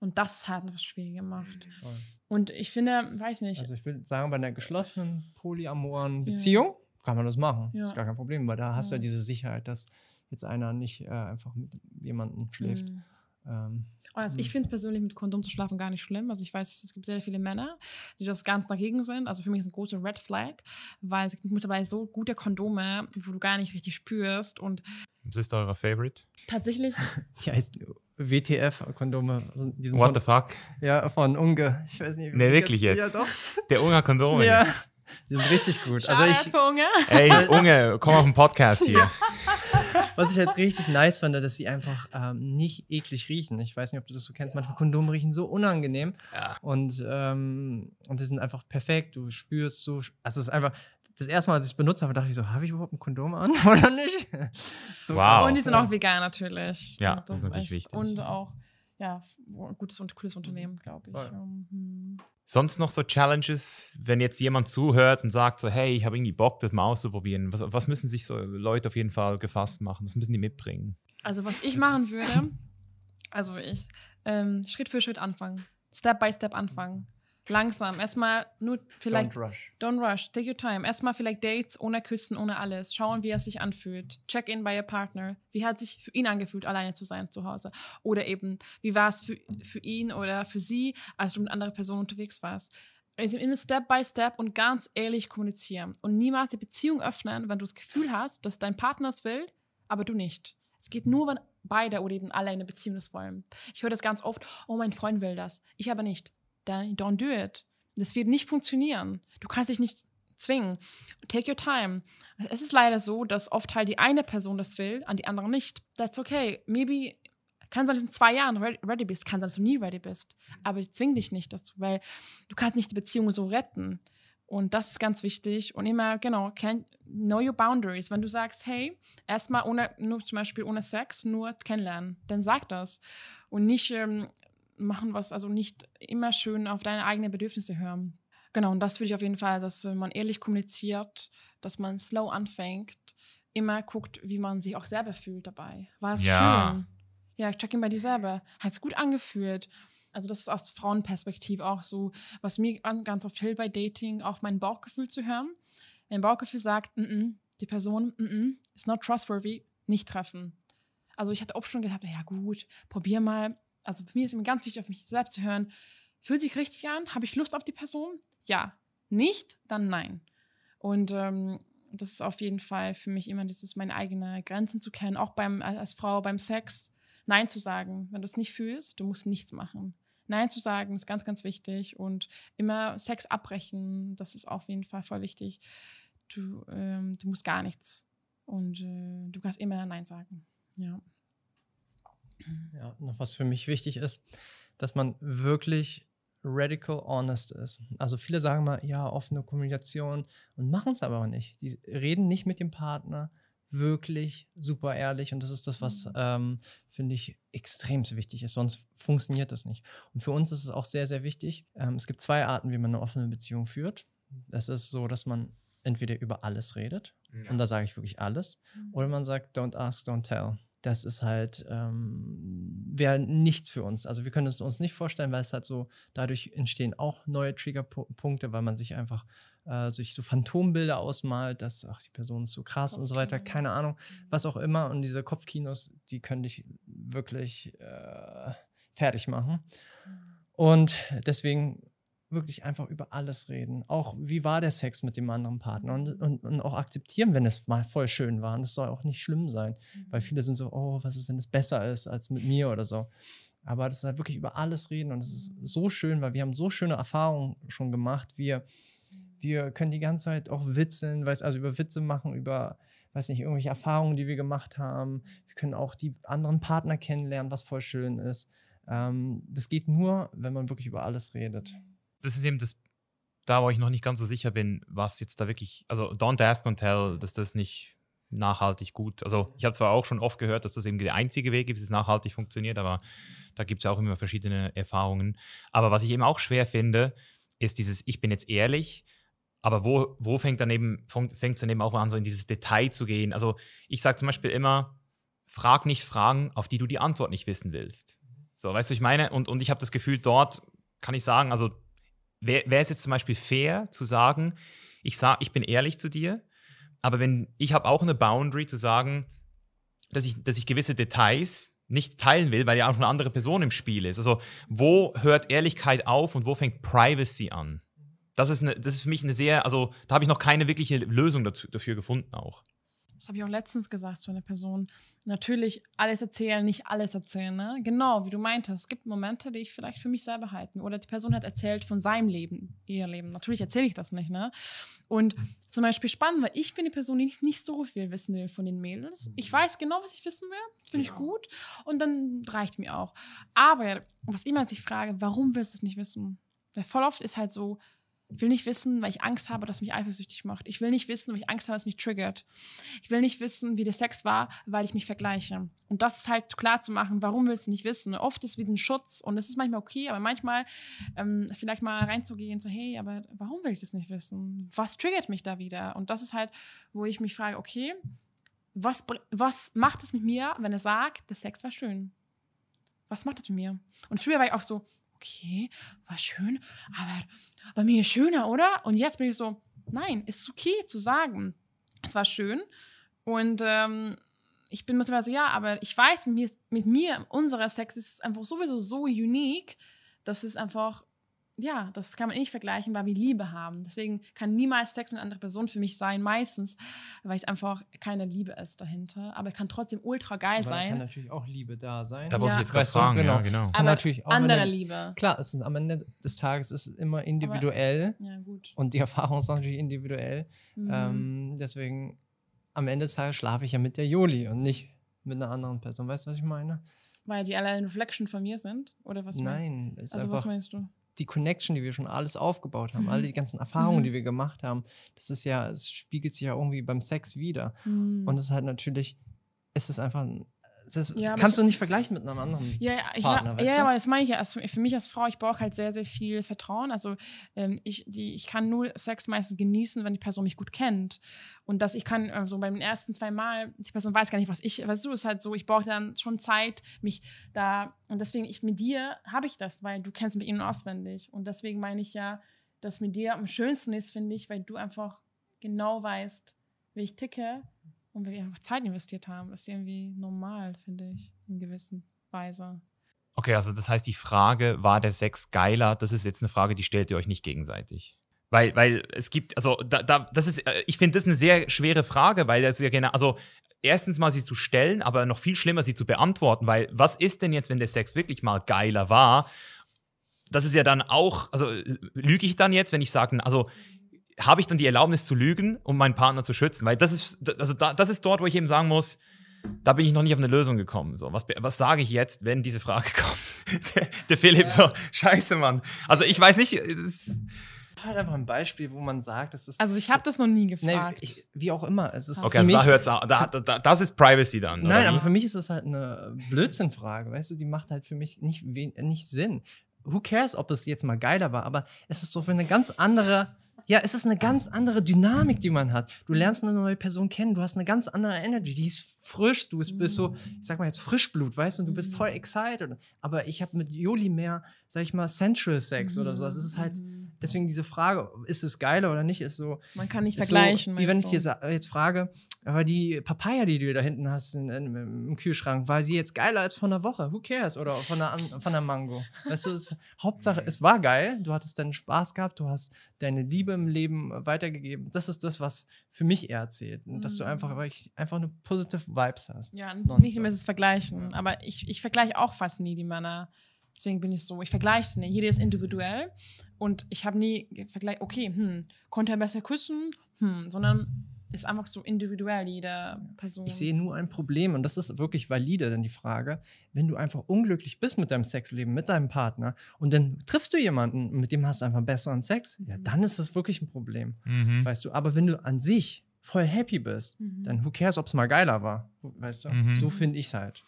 Und das hat etwas schwierig gemacht. Voll. Und ich finde, weiß nicht, Also ich würde sagen, bei einer geschlossenen, polyamoren Beziehung kann man das machen. Ja. Ist gar kein Problem, weil da hast du ja Ja. diese Sicherheit, dass jetzt einer nicht äh, einfach mit jemandem schläft. mm, Ähm, Also ich finde es persönlich mit Kondom zu schlafen gar nicht schlimm. Also ich weiß, es gibt sehr viele Männer, die das ganz dagegen sind. Also für mich ist ein großer Red Flag, weil es gibt mittlerweile so gute Kondome, wo du gar nicht richtig spürst. Und Was ist euer Favorite? tatsächlich, [laughs] die heißt WTF-Kondome. Also What the fuck? Ja, von Unge. Ich weiß nicht. wie- Nee, wirklich jetzt? Ja, doch. Der Unger Kondome. Ja. Die sind richtig gut. Also ich, für Unge. Ey, Unge, komm auf den Podcast hier. was ich jetzt richtig nice fand, dass sie einfach ähm, nicht eklig riechen. Ich weiß nicht, ob du das so kennst. Manchmal Kondome riechen so unangenehm. Ja. Und, ähm, und die sind einfach perfekt. Du spürst so. Also es ist einfach. Das erste Mal, als ich es benutzt habe, dachte ich so, habe ich überhaupt ein Kondom an [laughs] oder nicht? so Wow. Und die sind auch vegan natürlich. Ja, Und das ist natürlich wichtig. Und auch, ja, ein gutes und cooles Unternehmen, glaube ich. Mhm. Sonst noch so Challenges, wenn jetzt jemand zuhört und sagt so, hey, ich habe irgendwie Bock, das mal auszuprobieren. Was, was müssen sich so Leute auf jeden Fall gefasst machen? Was müssen die mitbringen? Also was ich machen würde, also ich, ähm, Schritt für Schritt anfangen. Step by Step anfangen. Langsam. Erstmal nur vielleicht. Don't rush. Don't rush, take your time. Erstmal vielleicht Dates ohne Küssen, ohne alles. Schauen, wie er sich anfühlt. Check in bei your partner. Wie hat sich für ihn angefühlt, alleine zu sein zu Hause? Oder eben, wie war es für, für ihn oder für sie, als du mit anderen Personen unterwegs warst? Also immer Step by Step und ganz ehrlich kommunizieren. Und niemals die Beziehung öffnen, wenn du das Gefühl hast, dass dein Partner es will, aber du nicht. Es geht nur, wenn beide oder eben alle eine Beziehung das wollen. Ich höre das ganz oft, oh, mein Freund will das. Ich aber nicht. Dann don't do it. Das wird nicht funktionieren. Du kannst dich nicht zwingen. Take your time. Es ist leider so, dass oft halt die eine Person das will, an die andere nicht. That's okay. Maybe kann sein, dass du in zwei Jahren re- ready bist, kann sein, dass du nie ready bist. Aber zwing dich nicht dazu, weil du kannst nicht die Beziehung so retten. Und das ist ganz wichtig. Und immer, genau, can, know your boundaries. Wenn du sagst, hey, erstmal ohne, nur zum Beispiel ohne Sex, nur kennenlernen, dann sag das. Und nicht ähm, machen was, also nicht immer schön auf deine eigenen Bedürfnisse hören. Genau, und das würde ich auf jeden Fall, dass äh, man ehrlich kommuniziert, dass man slow anfängt, immer guckt, wie man sich auch selber fühlt dabei. War es Ja. schön? Ja, check in bei dir selber. Hat es gut angefühlt? Also das ist aus Frauenperspektive auch so, was mir an- ganz oft hilft bei Dating, auch mein Bauchgefühl zu hören. Mein Bauchgefühl sagt, mm -mm, die Person mm -mm, is not trustworthy, nicht treffen. Also ich hatte auch schon gedacht, ja gut, probier mal. Also für mich ist immer ganz wichtig, auf mich selbst zu hören. Fühlt sich richtig an? Habe ich Lust auf die Person? Ja. Nicht? Dann nein. Und ähm, das ist auf jeden Fall für mich immer dieses, meine eigenen Grenzen zu kennen, auch beim, als Frau beim Sex. Nein zu sagen, wenn du es nicht fühlst, du musst nichts machen. Nein zu sagen ist ganz, ganz wichtig und immer Sex abbrechen, das ist auf jeden Fall voll wichtig. Du, ähm, du musst gar nichts und äh, du kannst immer Nein sagen. Ja. Ja, noch was für mich wichtig ist, dass man wirklich radical honest ist. Also viele sagen mal, ja, offene Kommunikation und machen es aber auch nicht. Die reden nicht mit dem Partner wirklich super ehrlich und das ist das, was, ähm, finde ich, extrem wichtig ist. Sonst funktioniert das nicht. Und für uns ist es auch sehr, sehr wichtig. Ähm, es gibt zwei Arten, wie man eine offene Beziehung führt. Das ist so, dass man entweder über alles redet und da sage ich wirklich alles. Oder man sagt, don't ask, don't tell. Das ist halt, ähm, wäre nichts für uns. Also wir können es uns nicht vorstellen, weil es halt so, dadurch entstehen auch neue Triggerpunkte, weil man sich einfach äh, sich so Phantombilder ausmalt, dass, ach, die Person ist so krass und so weiter, keine Ahnung, was auch immer. Und diese Kopfkinos, die können dich wirklich äh, fertig machen. Und deswegen wirklich einfach über alles reden. Auch wie war der Sex mit dem anderen Partner und, und, und auch akzeptieren, wenn es mal voll schön war. Und das soll auch nicht schlimm sein, weil viele sind so, oh, was ist, wenn es besser ist als mit mir oder so. Aber das ist halt wirklich über alles reden und es ist so schön, weil wir haben so schöne Erfahrungen schon gemacht. Wir, wir können die ganze Zeit auch witzeln, weiß, also über Witze machen, über, weiß nicht, irgendwelche Erfahrungen, die wir gemacht haben. Wir können auch die anderen Partner kennenlernen, was voll schön ist. Ähm, das geht nur, wenn man wirklich über alles redet. Das ist eben das, da wo ich noch nicht ganz so sicher bin, was jetzt da wirklich, also don't ask and tell, dass das nicht nachhaltig gut, also ich habe zwar auch schon oft gehört, dass das eben der einzige Weg ist, wie es nachhaltig funktioniert, aber da gibt es auch immer verschiedene Erfahrungen. Aber was ich eben auch schwer finde, ist dieses, ich bin jetzt ehrlich, aber wo, wo fängt dann eben, fängt es dann eben auch an, so in dieses Detail zu gehen? Also ich sage zum Beispiel immer, frag nicht Fragen, auf die du die Antwort nicht wissen willst. So, weißt du, ich meine? Und, und ich habe das Gefühl, dort kann ich sagen, also wäre es jetzt zum Beispiel fair zu sagen, ich sag, ich bin ehrlich zu dir, aber wenn ich habe auch eine Boundary zu sagen, dass ich, dass ich gewisse Details nicht teilen will, weil ja auch eine andere Person im Spiel ist. Also wo hört Ehrlichkeit auf und wo fängt Privacy an? Das ist, eine, das ist für mich eine sehr, also da habe ich noch keine wirkliche Lösung dazu, dafür gefunden auch. Das habe ich auch letztens gesagt zu einer Person. Natürlich alles erzählen, nicht alles erzählen. Ne? Genau, wie du meintest. Es gibt Momente, die ich vielleicht für mich selber halten. Oder die Person hat erzählt von seinem Leben, ihr Leben. Natürlich erzähle ich das nicht. Ne? Und zum Beispiel spannend, weil ich bin die Person, die nicht, nicht so viel wissen will von den Mädels. Ich weiß genau, was ich wissen will. Finde ich Genau. gut. Und dann reicht mir auch. Aber was ich immer sich frage, warum willst du es nicht wissen? Weil voll oft ist halt so, ich will nicht wissen, weil ich Angst habe, dass mich eifersüchtig macht. Ich will nicht wissen, weil ich Angst habe, dass mich triggert. Ich will nicht wissen, wie der Sex war, weil ich mich vergleiche. Und das ist halt klar zu machen, warum willst du nicht wissen? Oft ist es wie ein Schutz und es ist manchmal okay, aber manchmal ähm, vielleicht mal reinzugehen, so, hey, aber warum will ich das nicht wissen? Was triggert mich da wieder? Und das ist halt, wo ich mich frage, okay, was, was macht es mit mir, wenn er sagt, der Sex war schön? Was macht es mit mir? Und früher war ich auch so, okay, war schön, aber bei mir ist schöner, oder? Und jetzt bin ich so, nein, ist okay zu sagen, es war schön. Und ähm, ich bin mittlerweile so, ja, aber ich weiß, mit mir, mit mir unserer Sex ist einfach sowieso so unique, dass es einfach, ja, das kann man eh nicht vergleichen, weil wir Liebe haben. Deswegen kann niemals Sex mit einer anderen Person für mich sein, meistens, weil es einfach keine Liebe ist dahinter. Aber es kann trotzdem ultra geil Aber da kann sein. natürlich auch Liebe da sein. Da wollte Ja. ich jetzt gerade du, fragen, ja, genau. genau. Es kann Aber natürlich auch andere eine- Liebe. Klar, es ist am Ende des Tages ist es immer individuell Ja, gut. und die Erfahrung ist natürlich individuell. Mhm. Ähm, deswegen am Ende des Tages schlafe ich ja mit der Joli und nicht mit einer anderen Person. Weißt du, was ich meine? weil die alle eine Reflection von mir sind? Oder was? mein- Nein, es ist Also, was einfach meinst du? Die Connection, die wir schon alles aufgebaut haben, Mhm. alle die ganzen Erfahrungen, Mhm. die wir gemacht haben. Das ist ja, es spiegelt sich ja irgendwie beim Sex wieder. Hm. Und es ist halt natürlich, es ist einfach, ein- ist, Ja, kannst du nicht vergleichen mit einem anderen. Ja, ja, ich, Partner, ja, weißt ja, aber das meine ich ja. Also für mich als Frau, ich brauche halt sehr, sehr viel Vertrauen. Also ähm, ich, die, ich kann nur Sex meistens genießen, wenn die Person mich gut kennt. Und dass ich kann, also beim ersten zwei Mal, die Person weiß gar nicht, was ich, weißt du, ist halt so, ich brauche dann schon Zeit, mich da, und deswegen, ich mit dir habe ich das, weil du kennst mich in- und auswendig. Und deswegen meine ich ja, dass mit dir am schönsten ist, finde ich, weil du einfach genau weißt, wie ich ticke und wir einfach Zeit investiert haben. Das ist irgendwie normal, finde ich, in gewisser Weise. Okay, also das heißt, die Frage, war der Sex geiler, das ist jetzt eine Frage, die stellt ihr euch nicht gegenseitig. Weil, weil es gibt, also da, da, das ist, äh, ich finde das eine sehr schwere Frage, weil das ja genau, also erstens mal sie zu stellen, aber noch viel schlimmer sie zu beantworten, weil was ist denn jetzt, wenn der Sex wirklich mal geiler war? Das ist ja dann auch, also äh, lüge ich dann jetzt, wenn ich sage, also habe ich dann die Erlaubnis zu lügen, um meinen Partner zu schützen? Weil das ist, also da, das ist dort, wo ich eben sagen muss, da bin ich noch nicht auf eine Lösung gekommen. So, was, was sage ich jetzt, wenn diese Frage [laughs] kommt? der, der Philipp so, scheiße, Mann. Also ich weiß nicht, es, Das ist halt einfach ein Beispiel, wo man sagt, das ist. Also ich habe das noch nie Nee, gefragt. ich, wie auch immer. Es ist okay, für also mich, da hört's auf. Da, da, da, das ist Privacy dann. Nein, oder? aber für mich ist das halt eine Blödsinnfrage, weißt du, die macht halt für mich nicht, nicht Sinn. Who cares, ob es jetzt mal geiler war, aber es ist so für eine ganz andere, ja, es ist eine ganz andere Dynamik, die man hat. Du lernst eine neue Person kennen, du hast eine ganz andere Energy, die ist frisch, du bist, so, ich sag mal jetzt Frischblut, weißt du, und du bist voll excited. Aber ich habe mit Joli mehr, sag ich mal, Central Sex oder sowas. Es ist halt, deswegen diese Frage, ist es geiler oder nicht, ist so, Man kann nicht vergleichen. So, wie wenn ich dir sa- jetzt frage, aber die Papaya, die du da hinten hast in, in, im Kühlschrank, war sie jetzt geiler als von der Woche? Who cares? Oder von der, an- von der Mango? Weißt du, es, Hauptsache, es war geil, du hattest deinen Spaß gehabt, du hast deine Liebe im Leben weitergegeben. Das ist das, was für mich eher zählt. Dass du Mhm. einfach, einfach eine positive Vibes hast. Ja, Nonstop. nicht immer das Vergleichen. Aber ich, ich vergleiche auch fast nie die Männer. Deswegen bin ich so, ich vergleiche nicht. Jeder ist individuell. Und ich habe nie vergleicht, okay, hm, konnte er besser küssen? Hm, sondern ist einfach so individuell, jede Person. Ich sehe nur ein Problem und das ist wirklich valide, dann die Frage, wenn du einfach unglücklich bist mit deinem Sexleben, mit deinem Partner und dann triffst du jemanden, mit dem hast du einfach besseren Sex, ja, dann ist das wirklich ein Problem, Mhm. weißt du. Aber wenn du an sich voll happy bist, Mhm. dann who cares, ob es mal geiler war, weißt du. Mhm. So finde ich es halt.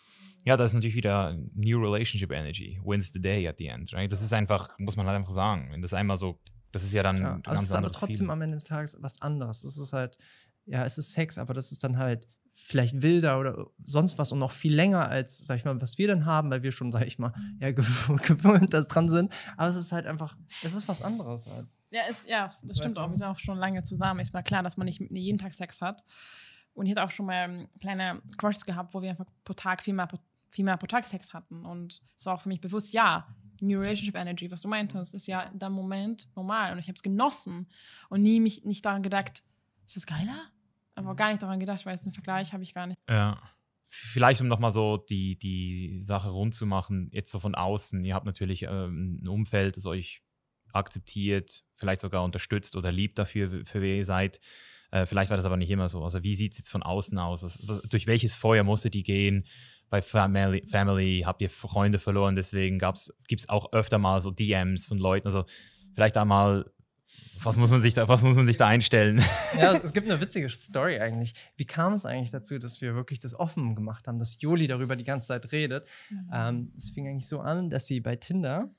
Ja, das ist natürlich wieder New Relationship Energy. Wins the day at the end, right? Das ist einfach, muss man halt einfach sagen. Wenn das einmal so, das ist ja dann Ja, es ganz ist aber anderes trotzdem Feeling. am Ende des Tages was anderes. Es ist halt, ja, es ist Sex, aber das ist dann halt vielleicht wilder oder sonst was und noch viel länger als, sag ich mal, was wir dann haben, weil wir schon, sag ich mal, ja, gew- [laughs] gewöhnt das dran sind. Aber es ist halt einfach, es ist was anderes halt. Ja, ist, ja das stimmt Weißt du? auch. Wir sind auch schon lange zusammen. Ist mal klar, dass man nicht jeden Tag Sex hat. Und ich hatte auch schon mal ähm, kleine Crushes gehabt, wo wir einfach pro Tag viermal pro, viel mehr Protagtext hatten. Und es war auch für mich bewusst, ja, New Relationship Energy, was du meintest, ist ja in dem Moment normal. Und ich habe es genossen und nie mich nicht daran gedacht, ist das geiler? Aber gar nicht daran gedacht, weil es einen Vergleich habe ich gar nicht. Ja. Vielleicht, um nochmal so die, die Sache rund zu machen, jetzt so von außen. Ihr habt natürlich ähm, ein Umfeld, das euch akzeptiert, vielleicht sogar unterstützt oder liebt dafür, für wer ihr seid. Äh, vielleicht war das aber nicht immer so. Also wie sieht es jetzt von außen aus? Was, was, durch welches Feuer musste die gehen? Bei Family, Family habt ihr Freunde verloren, deswegen gibt es auch öfter mal so DMs von Leuten. Also vielleicht einmal, was muss man sich da, was muss man sich da einstellen? Ja, es gibt eine witzige Story eigentlich. Wie kam es eigentlich dazu, dass wir wirklich das offen gemacht haben, dass Joli darüber die ganze Zeit redet? Mhm. Ähm, es fing eigentlich so an, dass sie bei Tinder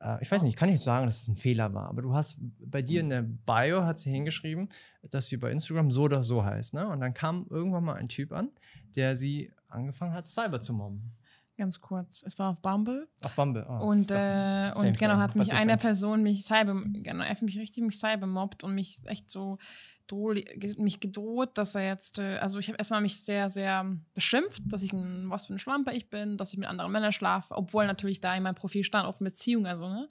äh, ich weiß nicht, ich kann nicht sagen, dass es ein Fehler war, aber du hast bei dir in der Bio hat sie hingeschrieben, dass sie bei Instagram so oder so heißt. Ne? Und dann kam irgendwann mal ein Typ an, der sie angefangen hat, Cyber zu mobben. Ganz kurz, es war auf Bumble. Auf Bumble, oh, Und, äh, und genau, hat mich eine Person mich cyber, genau, er hat mich richtig mich cyber mobbt und mich echt so mich gedroht, dass er jetzt, äh, also ich habe erstmal mich sehr, sehr beschimpft, dass ich ein, was für ein Schlamper ich bin, dass ich mit anderen Männern schlafe, obwohl natürlich da in meinem Profil stand, auf Beziehung, also, ne?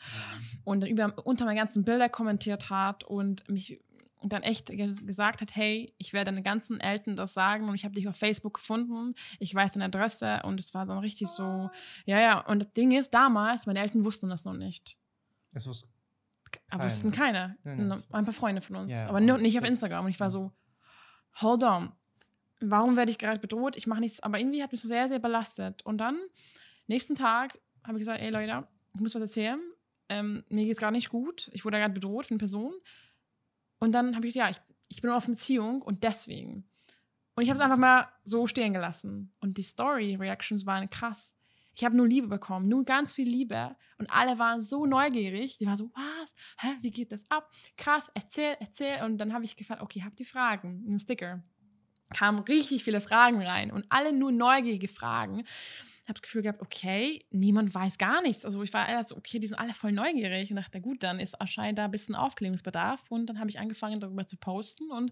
Und dann über, unter meinen ganzen Bilder kommentiert hat und mich dann echt gesagt hat, hey, ich werde deinen ganzen Eltern das sagen und ich habe dich auf Facebook gefunden, ich weiß deine Adresse und es war dann richtig so, ja, ja, und das Ding ist, damals, meine Eltern wussten das noch nicht. Es wusste keine. wussten keiner. Nein, ein paar Freunde von uns. Ja, aber nur, nicht auf Instagram. Und ich war so, hold on. Warum werde ich gerade bedroht? Ich mache nichts. Aber irgendwie hat mich so sehr, sehr belastet. Und dann, nächsten Tag, habe ich gesagt, ey Leute, ich muss was erzählen. Ähm, mir geht es gerade nicht gut. Ich wurde gerade bedroht von einer Person. Und dann habe ich ja, ich, ich bin auf Beziehung und deswegen. Und ich habe es einfach mal so stehen gelassen. Und die Story-Reactions waren krass. Ich habe nur Liebe bekommen, nur ganz viel Liebe. Und alle waren so neugierig. Die waren so, was? Hä? Wie geht das ab? Krass, erzähl, erzähl. Und dann habe ich gefragt, okay, habt ihr Fragen? Ein Sticker. Kamen richtig viele Fragen rein und alle nur neugierige Fragen. Ich habe das Gefühl gehabt, okay, niemand weiß gar nichts. Also ich war erst so, okay, die sind alle voll neugierig und dachte, gut, dann ist anscheinend da ein bisschen Aufklärungsbedarf. Und dann habe ich angefangen, darüber zu posten und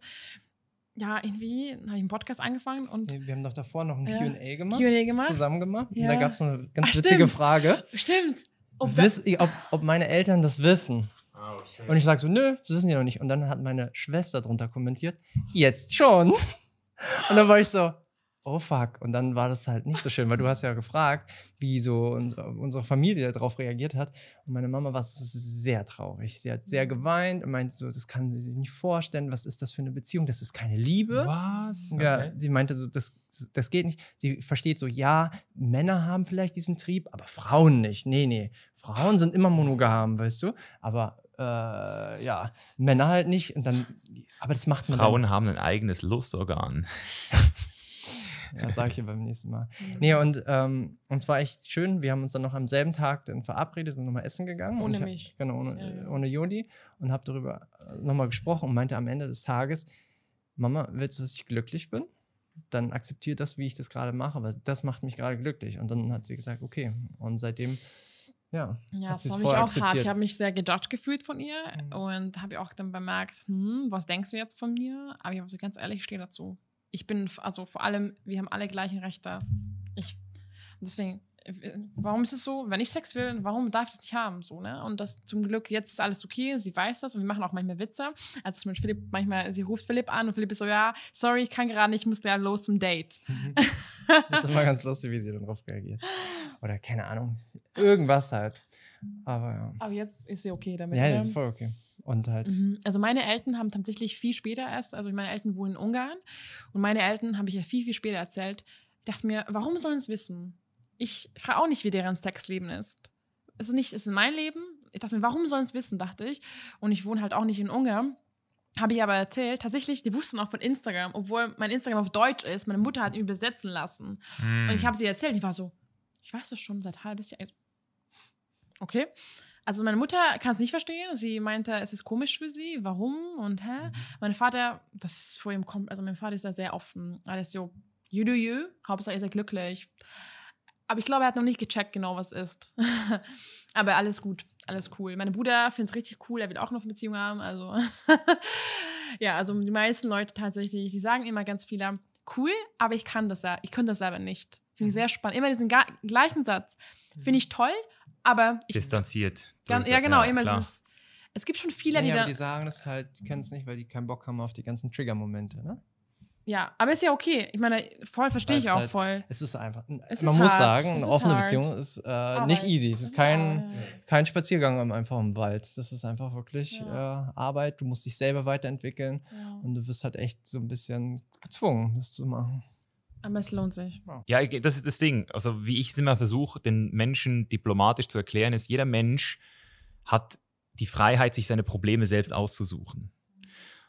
ja, irgendwie habe ich einen Podcast angefangen und. wir haben doch davor noch ein äh, QA gemacht. QA gemacht. Zusammen gemacht. Ja. Und da gab es eine ganz Ach, witzige Frage. Stimmt. Ob, Wiss, ob, ob, meine Eltern das wissen. Oh, okay. Und ich sage so, nö, das wissen die noch nicht. Und dann hat meine Schwester drunter kommentiert, jetzt schon. [laughs] Und dann war ich so, oh fuck. Und dann war das halt nicht so schön, weil du hast ja gefragt, wie so unsere Familie darauf reagiert hat. Und meine Mama war sehr traurig. Sie hat sehr geweint und meinte so, das kann sie sich nicht vorstellen. Was ist das für eine Beziehung? Das ist keine Liebe. Was? Okay. Ja, sie meinte so, das, das geht nicht. Sie versteht so, ja, Männer haben vielleicht diesen Trieb, aber Frauen nicht. Nee, nee. Frauen sind immer monogam, weißt du? Aber äh, ja, Männer halt nicht. Und dann, aber das macht man. Frauen haben ein eigenes Lustorgan. [laughs] Ja, sage ich dir beim nächsten Mal. [laughs] Nee, und ähm, uns war echt schön. Wir haben uns dann noch am selben Tag dann verabredet und nochmal essen gegangen. Ohne hab, mich. Genau, ohne, ohne Jodi. Und habe darüber äh, nochmal gesprochen und meinte am Ende des Tages, Mama, willst du, dass ich glücklich bin? Dann akzeptiert das, wie ich das gerade mache, weil das macht mich gerade glücklich. Und dann hat sie gesagt, okay. Und seitdem ja, ja das fand ich auch hart. Ich habe mich sehr gejudged gefühlt von ihr mhm. und habe auch dann bemerkt, hm, was denkst du jetzt von mir? Aber ich habe so ganz ehrlich, ich stehe dazu ich bin, also vor allem, wir haben alle gleichen Rechte. Ich, deswegen, warum ist es so, wenn ich Sex will, warum darf ich das nicht haben? So, ne? Und das zum Glück, jetzt ist alles okay, sie weiß das und wir machen auch manchmal Witze. Also zum Beispiel Philipp, manchmal, sie ruft Philipp an und Philipp ist so, ja, sorry, ich kann gerade nicht, ich muss gleich los zum Date. Mhm. [laughs] Das ist immer ganz lustig, wie sie dann drauf reagiert. Oder keine Ahnung, irgendwas halt. Aber ja. Aber jetzt ist sie okay damit. Ja, jetzt ist voll okay. Und halt. Mhm. Also meine Eltern haben tatsächlich viel später erst, also meine Eltern wohnen in Ungarn und meine Eltern habe ich ja viel, viel später erzählt. Ich dachte mir, warum sollen sie es wissen? Ich frage auch nicht, wie deren Sexleben ist. Es ist nicht, es ist mein Leben. Ich dachte mir, warum sollen es wissen, dachte ich. Und ich wohne halt auch nicht in Ungarn. Habe ich aber erzählt, tatsächlich, die wussten auch von Instagram, obwohl mein Instagram auf Deutsch ist. Meine Mutter hat ihn übersetzen lassen. Mm. Und ich habe sie erzählt, ich war so, ich weiß das schon seit halbes Jahr. Okay. Also meine Mutter kann es nicht verstehen. Sie meinte, es ist komisch für sie. Warum? Und hä? Mhm. Mein Vater, das ist vor ihm kommt, also mein Vater ist da sehr offen. Ist so, you do you. Hauptsache, ihr seid glücklich. Aber ich glaube, er hat noch nicht gecheckt genau, was ist. [laughs] Aber alles gut, alles cool. Mein Bruder findet es richtig cool. Er will auch noch eine Beziehung haben. Also [laughs] ja, also die meisten Leute tatsächlich, die sagen immer ganz viele, cool, aber ich kann das, ich könnte das selber nicht. Finde ich sehr spannend. Immer diesen gleichen Satz. Finde ich toll, aber. Ich, Distanziert. Ganz, ja, genau. Ja, immer dieses, es gibt schon viele, die ja, da. die sagen das halt, können es nicht, weil die keinen Bock haben auf die ganzen Trigger-Momente, ne? Ja, aber ist ja okay. Ich meine, voll verstehe ich auch halt, voll. Es ist einfach. Es man ist muss hart. sagen, eine offene hart. Beziehung ist äh, nicht easy. Es ist ist kein, hart. kein Spaziergang im- einfach im Wald. Das ist einfach wirklich Ja. äh, Arbeit. Du musst dich selber weiterentwickeln Ja. und du wirst halt echt so ein bisschen gezwungen, das zu machen. Aber es lohnt sich. Ja, das ist das Ding. Also, wie ich es immer versuche, den Menschen diplomatisch zu erklären, ist, jeder Mensch hat die Freiheit, sich seine Probleme selbst auszusuchen.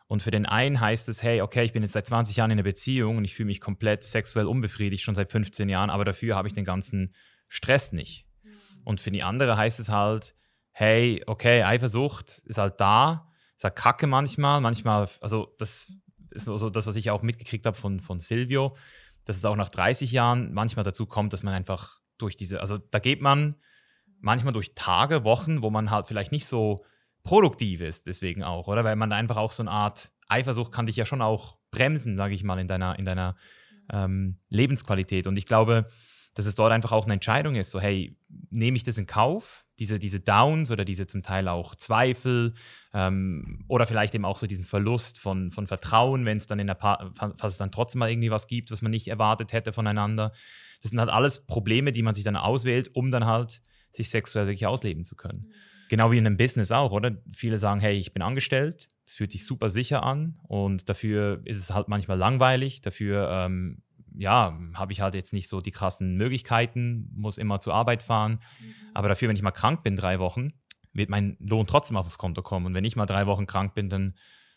Und für den einen heißt es, hey, okay, ich bin jetzt seit 20 Jahren in einer Beziehung und ich fühle mich komplett sexuell unbefriedigt, schon seit 15 Jahren, aber dafür habe ich den ganzen Stress nicht. Und für die andere heißt es halt, hey, okay, Eifersucht ist halt da, ist halt kacke manchmal, manchmal, also das ist so so das, was ich auch mitgekriegt habe von, von Silvio, dass es auch nach 30 Jahren manchmal dazu kommt, dass man einfach durch diese, also da geht man manchmal durch Tage, Wochen, wo man halt vielleicht nicht so produktiv ist, deswegen auch, oder? Weil man einfach auch so eine Art Eifersucht kann dich ja schon auch bremsen, sage ich mal, in deiner, in deiner ähm, Lebensqualität. Und ich glaube, dass es dort einfach auch eine Entscheidung ist, so hey, nehme ich das in Kauf, diese, diese Downs oder diese zum Teil auch Zweifel ähm, oder vielleicht eben auch so diesen Verlust von, von Vertrauen, wenn es dann in der pa falls es dann trotzdem mal irgendwie was gibt, was man nicht erwartet hätte voneinander. Das sind halt alles Probleme, die man sich dann auswählt, um dann halt sich sexuell wirklich ausleben zu können. Genau wie in einem Business auch, oder? Viele sagen, hey, ich bin angestellt, es fühlt sich super sicher an und dafür ist es halt manchmal langweilig, dafür ähm, ja, habe ich halt jetzt nicht so die krassen Möglichkeiten, muss immer zur Arbeit fahren. Aber dafür, wenn ich mal krank bin, drei Wochen, wird mein Lohn trotzdem aufs Konto kommen. Und wenn ich mal drei Wochen krank bin, dann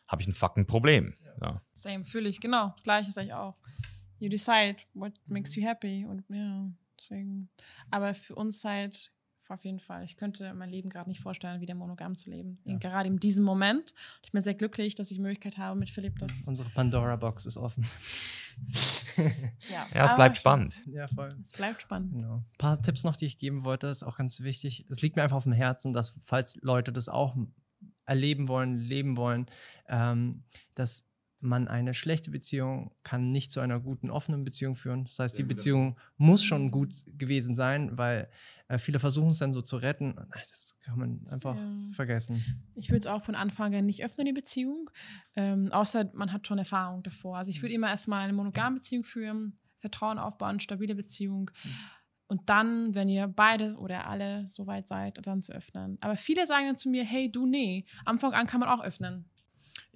habe ich ein fucking Problem. Ja. Same, fühle ich, genau. Gleiches sage ich auch. You decide what makes you happy. Und ja, deswegen. Aber für uns halt auf jeden Fall. Ich könnte mein Leben gerade nicht vorstellen, wieder monogam zu leben. Ja. Gerade in diesem Moment. Ich bin sehr glücklich, dass ich die Möglichkeit habe, mit Philipp das. Unsere Pandora-Box ist offen. [laughs] [laughs] Ja, ja, es aber bleibt spannend. ja, voll. Es bleibt spannend. Genau. Ein paar Tipps noch, die ich geben wollte, ist auch ganz wichtig. Es liegt mir einfach auf dem Herzen, dass, falls Leute das auch erleben wollen, leben wollen, ähm, dass man eine schlechte Beziehung kann nicht zu einer guten offenen Beziehung führen. Das heißt, die Beziehung muss schon gut gewesen sein, weil äh, viele versuchen es dann so zu retten. Das kann man einfach Ja. vergessen. Ich würde es auch von Anfang an nicht öffnen, die Beziehung. Ähm, außer man hat schon Erfahrung davor. Also Mhm. ich würde immer erstmal eine monogame Beziehung führen, Vertrauen aufbauen, stabile Beziehung. Mhm. Und dann, wenn ihr beide oder alle so weit seid, dann zu öffnen. Aber viele sagen dann zu mir, hey, du, nee. Anfang an kann man auch öffnen.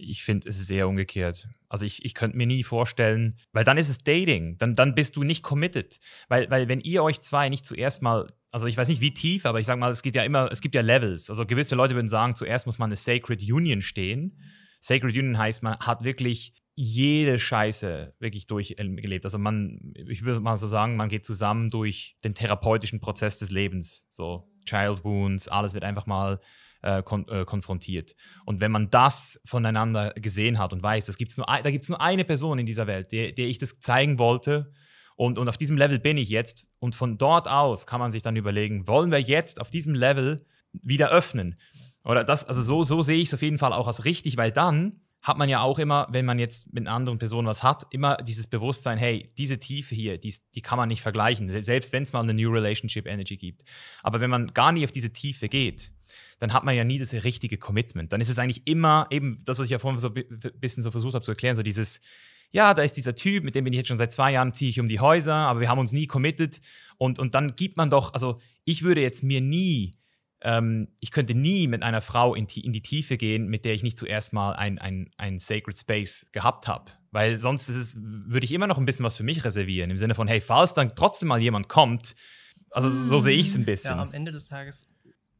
Ich finde, es ist eher umgekehrt. Also ich, ich könnte mir nie vorstellen, weil dann ist es Dating, dann, dann bist du nicht committed. Weil, weil wenn ihr euch zwei nicht zuerst mal, also ich weiß nicht wie tief, aber ich sag mal, es geht ja immer, es gibt ja Levels. Also gewisse Leute würden sagen, zuerst muss man eine Sacred Union stehen. Sacred Union heißt, man hat wirklich jede Scheiße wirklich durchgelebt. Also man, ich würde mal so sagen, man geht zusammen durch den therapeutischen Prozess des Lebens. So Child Wounds, alles wird einfach mal äh, kon äh, konfrontiert. Und wenn man das voneinander gesehen hat und weiß, das gibt's nur, da gibt es nur eine Person in dieser Welt, der, der ich das zeigen wollte, und, und auf diesem Level bin ich jetzt. Und von dort aus kann man sich dann überlegen, wollen wir jetzt auf diesem Level wieder öffnen? Oder das, also so, so sehe ich es auf jeden Fall auch als richtig, weil dann hat man ja auch immer, wenn man jetzt mit einer anderen Person was hat, immer dieses Bewusstsein, hey, diese Tiefe hier, die, die kann man nicht vergleichen, se- selbst wenn es mal eine New Relationship Energy gibt. Aber wenn man gar nicht auf diese Tiefe geht, dann hat man ja nie das richtige Commitment. Dann ist es eigentlich immer eben das, was ich ja vorhin so ein bisschen so versucht habe zu erklären, so dieses, ja, da ist dieser Typ, mit dem bin ich jetzt schon seit zwei Jahren, ziehe ich um die Häuser, aber wir haben uns nie committed. Und, und dann gibt man doch, also ich würde jetzt mir nie, ähm, ich könnte nie mit einer Frau in, die- in die Tiefe gehen, mit der ich nicht zuerst mal ein, ein, ein Sacred Space gehabt habe. Weil sonst ist es, würde ich immer noch ein bisschen was für mich reservieren. Im Sinne von, hey, falls dann trotzdem mal jemand kommt, also so sehe ich es ein bisschen. Ja, am Ende des Tages,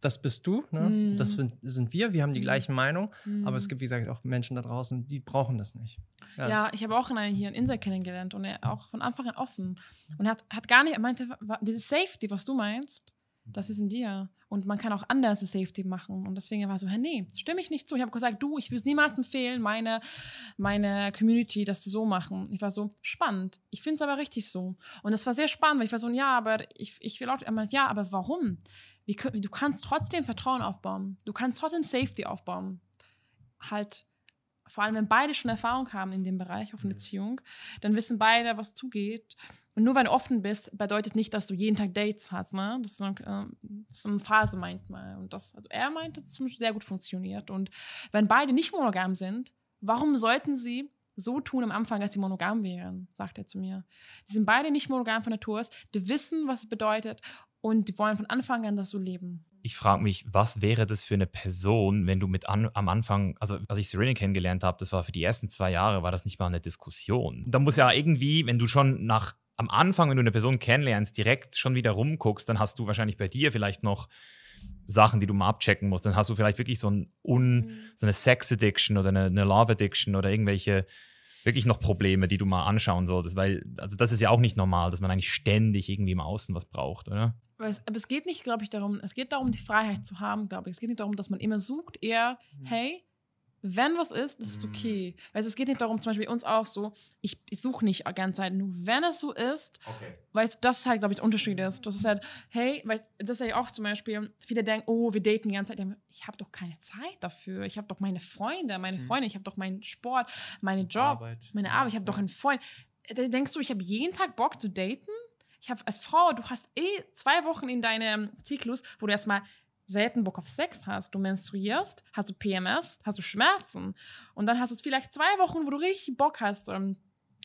das bist du, ne? Mhm. das sind, sind wir, wir haben die Mhm. gleiche Meinung, Mhm. aber es gibt, wie gesagt, auch Menschen da draußen, die brauchen das nicht. Ja, ich habe auch einen hier in Insa kennengelernt und er auch von Anfang an offen. Und er hat, hat gar nicht, er meinte, dieses Safety, was du meinst, das ist in dir. Und man kann auch anders Safety machen. Und deswegen war er so, hey, nee, stimme ich nicht zu. Ich habe gesagt, du, ich würde es niemals empfehlen, meine, meine Community das so machen. Ich war so, spannend. Ich finde es aber richtig so. Und das war sehr spannend, weil ich war so, ja, aber ich, ich will auch, er meinte, ja, aber warum? Wie, du kannst trotzdem Vertrauen aufbauen. Du kannst trotzdem Safety aufbauen. Halt, vor allem wenn beide schon Erfahrung haben in dem Bereich auf eine Beziehung, dann wissen beide, was zugeht. Und nur weil du offen bist, bedeutet nicht, dass du jeden Tag Dates hast. Ne? Das, ist so, äh, so eine Phase manchmal. Und das, also er meinte, dass es sehr gut funktioniert. Und wenn beide nicht monogam sind, warum sollten sie so tun am Anfang, als sie monogam wären, sagt er zu mir. Sie sind beide nicht monogam von Natur aus, die wissen, was es bedeutet und die wollen von Anfang an das so leben. Ich frage mich, was wäre das für eine Person, wenn du mit an, am Anfang, also als ich Serena kennengelernt habe, das war für die ersten zwei Jahre, war das nicht mal eine Diskussion. Da muss ja irgendwie, wenn du schon nach am Anfang, wenn du eine Person kennenlernst, direkt schon wieder rumguckst, dann hast du wahrscheinlich bei dir vielleicht noch Sachen, die du mal abchecken musst. Dann hast du vielleicht wirklich so, ein Un, mhm. so eine Sex-Addiction oder eine, eine Love-Addiction oder irgendwelche wirklich noch Probleme, die du mal anschauen solltest, weil, also das ist ja auch nicht normal, dass man eigentlich ständig irgendwie im Außen was braucht, oder? Aber es, aber es geht nicht, glaube ich, darum, es geht darum, die Freiheit zu haben, glaube ich. Es geht nicht darum, dass man immer sucht, eher, mhm. hey, wenn was ist, ist es okay. Mhm. Weißt du, es geht nicht darum, zum Beispiel uns auch so, ich, ich suche nicht die ganze Zeit, nur wenn es so ist, okay. weißt du, das ist halt, glaube ich, der Unterschied ist. Das ist halt, hey, weil das ist ja auch zum Beispiel, viele denken, oh, wir daten die ganze Zeit. Ich habe doch keine Zeit dafür. Ich habe doch meine Freunde, meine mhm. Freunde, ich habe doch meinen Sport, meinen Job, Arbeit. meine Arbeit, ich habe doch einen Freund. Da denkst du, ich habe jeden Tag Bock zu daten? Ich habe als Frau, du hast eh zwei Wochen in deinem Zyklus, wo du erstmal selten Bock auf Sex hast, du menstruierst, hast du PMS, hast du Schmerzen und dann hast du vielleicht zwei Wochen, wo du richtig Bock hast, um,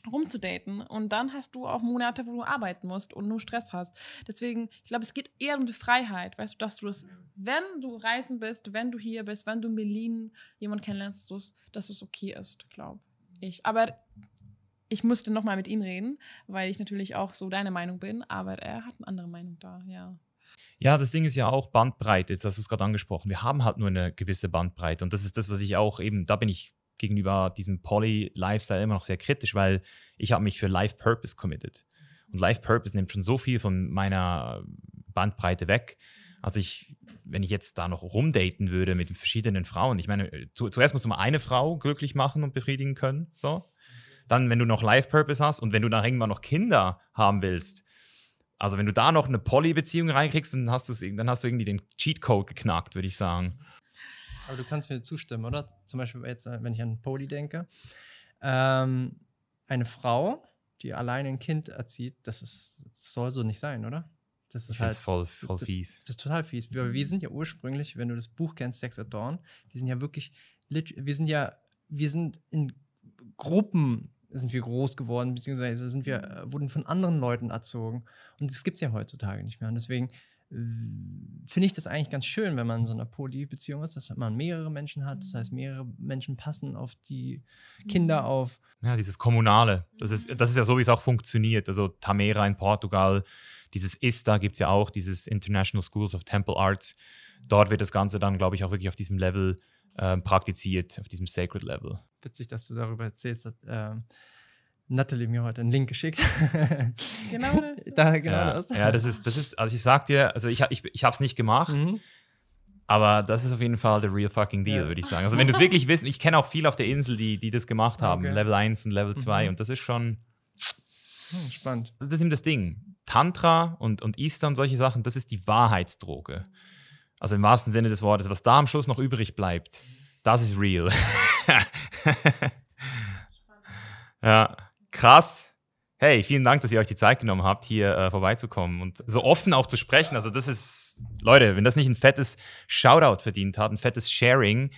rumzudaten und dann hast du auch Monate, wo du arbeiten musst und nur Stress hast. Deswegen, ich glaube, es geht eher um die Freiheit, weißt du, dass du das, wenn du reisen bist, wenn du hier bist, wenn du in Berlin jemanden kennenlernst, dass es okay ist, glaube ich. Aber ich musste nochmal mit ihm reden, weil ich natürlich auch so deine Meinung bin, aber er hat eine andere Meinung da, ja. Ja, das Ding ist ja auch Bandbreite. Jetzt hast du es gerade angesprochen. Wir haben halt nur eine gewisse Bandbreite. Und das ist das, was ich auch eben, da bin ich gegenüber diesem Poly-Lifestyle immer noch sehr kritisch, weil ich habe mich für Life Purpose committed. Und Life Purpose nimmt schon so viel von meiner Bandbreite weg. Also ich, wenn ich jetzt da noch rumdaten würde mit verschiedenen Frauen, ich meine, zu, zuerst musst du mal eine Frau glücklich machen und befriedigen können, so. Dann, wenn du noch Life Purpose hast und wenn du dann irgendwann noch Kinder haben willst, also wenn du da noch eine Poly-Beziehung reinkriegst, dann hast, dann hast du irgendwie den Cheatcode geknackt, würde ich sagen. Aber du kannst mir zustimmen, oder? Zum Beispiel jetzt, äh, wenn ich an Poly denke. Ähm, eine Frau, die alleine ein Kind erzieht, das, ist, das soll so nicht sein, oder? Das ist ich halt voll, voll fies. Das, das, ist total fies. Wir, wir sind ja ursprünglich, wenn du das Buch kennst, Sex at Dawn, wir sind ja wirklich, wir sind ja, wir sind in Gruppen sind wir groß geworden, beziehungsweise sind wir, äh, wurden von anderen Leuten erzogen. Und das gibt es ja heutzutage nicht mehr. Und deswegen äh, finde ich das eigentlich ganz schön, wenn man in so einer Poly-Beziehung ist, dass man mehrere Menschen hat. Das heißt, mehrere Menschen passen auf die Kinder mhm. auf. Ja, dieses Kommunale. Das ist, das ist ja so, wie es auch funktioniert. Also Tamera in Portugal, dieses ISTA gibt es ja auch, dieses International Schools of Temple Arts. Dort wird das Ganze dann, glaube ich, auch wirklich auf diesem Level äh, praktiziert, auf diesem Sacred Level witzig, dass du darüber erzählst. Dass, ähm, Natalie mir heute einen Link geschickt. [laughs] genau das. da, genau ja, das. Ja, das ist, das ist, also ich sag dir, also ich, ich, ich habe es nicht gemacht, mhm. aber das ist auf jeden Fall der real fucking deal, ja. würde ich sagen. Also wenn du es wirklich wissen, ich kenne auch viele auf der Insel, die, die das gemacht haben, okay. Level 1 und Level 2 mhm. und das ist schon hm, spannend. Das ist eben das Ding. Tantra und, und Easter und solche Sachen, das ist die Wahrheitsdroge. Also im wahrsten Sinne des Wortes, was da am Schluss noch übrig bleibt, das ist real. [laughs] ja, krass. Hey, vielen Dank, dass ihr euch die Zeit genommen habt, hier äh, vorbeizukommen und so offen auch zu sprechen. Also das ist, Leute, wenn das nicht ein fettes Shoutout verdient hat, ein fettes Sharing,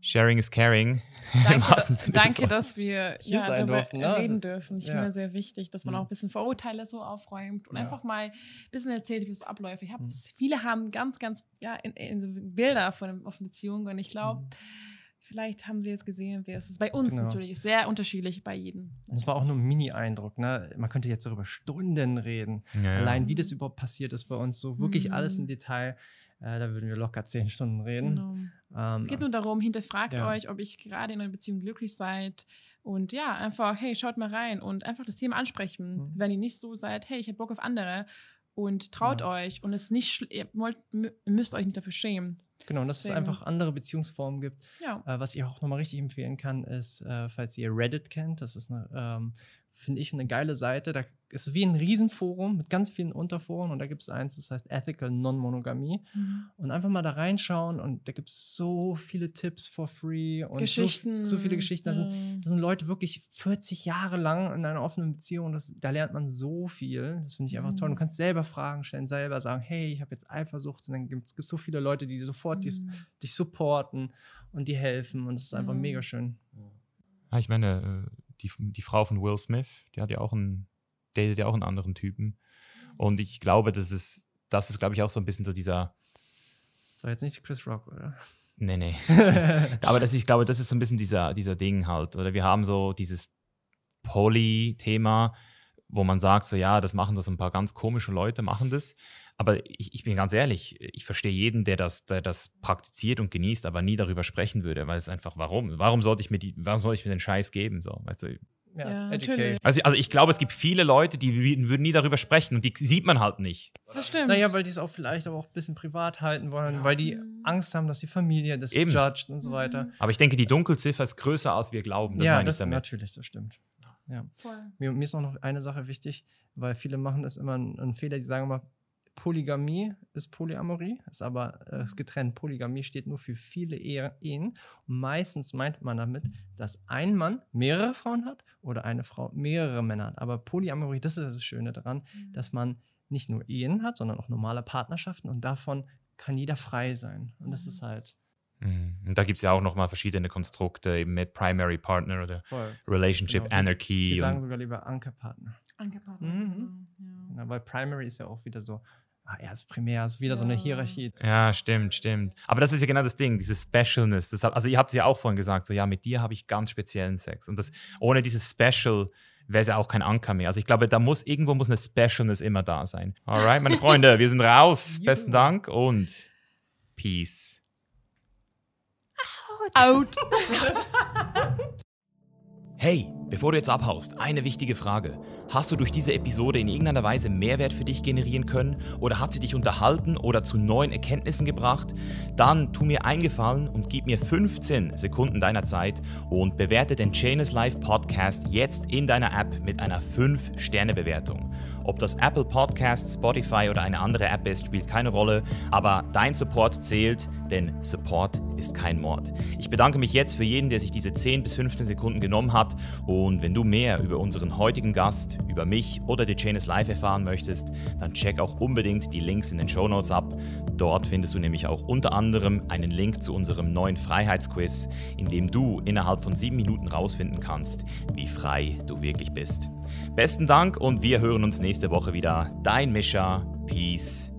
Sharing is caring. [laughs] Danke, da, danke dass wir hier ja, darüber durften, ne? reden dürfen. Ich ja. finde sehr wichtig, dass man mhm. auch ein bisschen Vorurteile so aufräumt und ja. einfach mal ein bisschen erzählt, wie es abläuft. Ich hab, mhm. Viele haben ganz, ganz ja, in, in so Bilder von, von Beziehungen und ich glaube, mhm Vielleicht haben sie jetzt gesehen, wie es ist. Bei uns genau. natürlich sehr unterschiedlich bei jedem. Das war auch nur ein Mini-Eindruck. Ne? Man könnte jetzt darüber Stunden reden. Ja, Allein wie das überhaupt passiert ist bei uns, so wirklich mhm. alles im Detail. Äh, da würden wir locker zehn Stunden reden. Genau. Ähm, es geht nur darum, hinterfragt ja. euch, ob ich gerade in einer Beziehung glücklich seid. Und ja, einfach, hey, schaut mal rein und einfach das Thema ansprechen. Mhm. Wenn ihr nicht so seid, hey, ich habe Bock auf andere und traut ja. euch und es nicht, ihr wollt, müsst euch nicht dafür schämen. Genau, und dass Deswegen. es einfach andere Beziehungsformen gibt. Ja. Äh, was ich auch nochmal richtig empfehlen kann, ist, äh, falls ihr Reddit kennt, das ist eine ähm, finde ich, eine geile Seite. Da ist wie ein Riesenforum mit ganz vielen Unterforen und da gibt es eins, das heißt Ethical Non-Monogamie. Mhm. Und einfach mal da reinschauen und da gibt es so viele Tipps for free und Geschichten. So, so viele Geschichten. Da, ja. sind, da sind Leute wirklich 40 Jahre lang in einer offenen Beziehung. Das, da lernt man so viel. Das finde ich einfach mhm. toll. Du kannst selber Fragen stellen, selber sagen, hey, ich habe jetzt Eifersucht. Und dann gibt es so viele Leute, die sofort mhm. dies, dich supporten und die helfen. Und das ist einfach mega schön. Ja, ich meine, äh, die, die Frau von Will Smith, die hat ja auch einen datet ja auch einen anderen Typen. Und ich glaube, das ist, das ist, glaube ich, auch so ein bisschen so dieser. Das war jetzt nicht Chris Rock, oder? Nee, nee. [laughs] Aber das, ich glaube, das ist so ein bisschen dieser, dieser Ding halt. Oder wir haben so dieses Poly-Thema, wo man sagt, so ja, das machen das ein paar ganz komische Leute, machen das. Aber ich, ich bin ganz ehrlich, ich verstehe jeden, der das, der das praktiziert und genießt, aber nie darüber sprechen würde, weil es einfach, warum? Warum sollte ich mir die, warum sollte ich mir den Scheiß geben? So, weißt du, ja, ja Education. Also, also ich glaube, es gibt viele Leute, die würden nie darüber sprechen und die sieht man halt nicht. Das stimmt. Naja, weil die es auch vielleicht aber auch ein bisschen privat halten wollen, ja. weil die Angst haben, dass die Familie das Eben. judgt und so mhm. weiter. Aber ich denke, die Dunkelziffer ist größer, als wir glauben. Das ja, das ist natürlich, das stimmt. Ja. Mir, mir, ist auch noch eine Sache wichtig, weil viele machen das immer einen, einen Fehler, die sagen immer, Polygamie ist Polyamorie, ist aber äh, ist getrennt. Polygamie steht nur für viele Ehen. Und meistens meint man damit, dass ein Mann mehrere Frauen hat oder eine Frau mehrere Männer hat. Aber Polyamorie, das ist das Schöne daran, mhm. dass man nicht nur Ehen hat, sondern auch normale Partnerschaften und davon kann jeder frei sein. Und das ist mhm. halt. Mhm. Und da gibt es ja auch nochmal verschiedene Konstrukte, eben mit Primary Partner oder Voll. Relationship genau. Anarchy. Wir sagen sogar lieber Ankerpartner. Ankerpartner. Mhm. Ja. Ja, weil Primary ist ja auch wieder so ah, er ist primär, ist wieder ja. so eine Hierarchie. Ja, stimmt, stimmt. Aber das ist ja genau das Ding, dieses Specialness. Das, also ihr habt es ja auch vorhin gesagt, so ja, mit dir habe ich ganz speziellen Sex. Und das, ohne dieses Special wäre es ja auch kein Anker mehr. Also ich glaube, da muss irgendwo muss eine Specialness immer da sein. Alright, meine Freunde, wir sind raus. [laughs] Besten Dank und Peace. Out. [laughs] hey, bevor du jetzt abhaust, eine wichtige Frage. Hast du durch diese Episode in irgendeiner Weise Mehrwert für dich generieren können oder hat sie dich unterhalten oder zu neuen Erkenntnissen gebracht? Dann tu mir einen Gefallen und gib mir 15 Sekunden deiner Zeit und bewerte den Chainless Life Podcast jetzt in deiner App mit einer 5-Sterne-Bewertung. Ob das Apple Podcast, Spotify oder eine andere App ist, spielt keine Rolle, aber dein Support zählt, denn Support ist kein Mord. Ich bedanke mich jetzt für jeden, der sich diese 10 bis 15 Sekunden genommen hat und wenn du mehr über unseren heutigen Gast, über mich oder die Chain is Live erfahren möchtest, dann check auch unbedingt die Links in den Show Notes ab. Dort findest du nämlich auch unter anderem einen Link zu unserem neuen Freiheitsquiz, in dem du innerhalb von sieben Minuten rausfinden kannst, wie frei du wirklich bist. Besten Dank und wir hören uns nächste Woche wieder. Dein Mischa. Peace.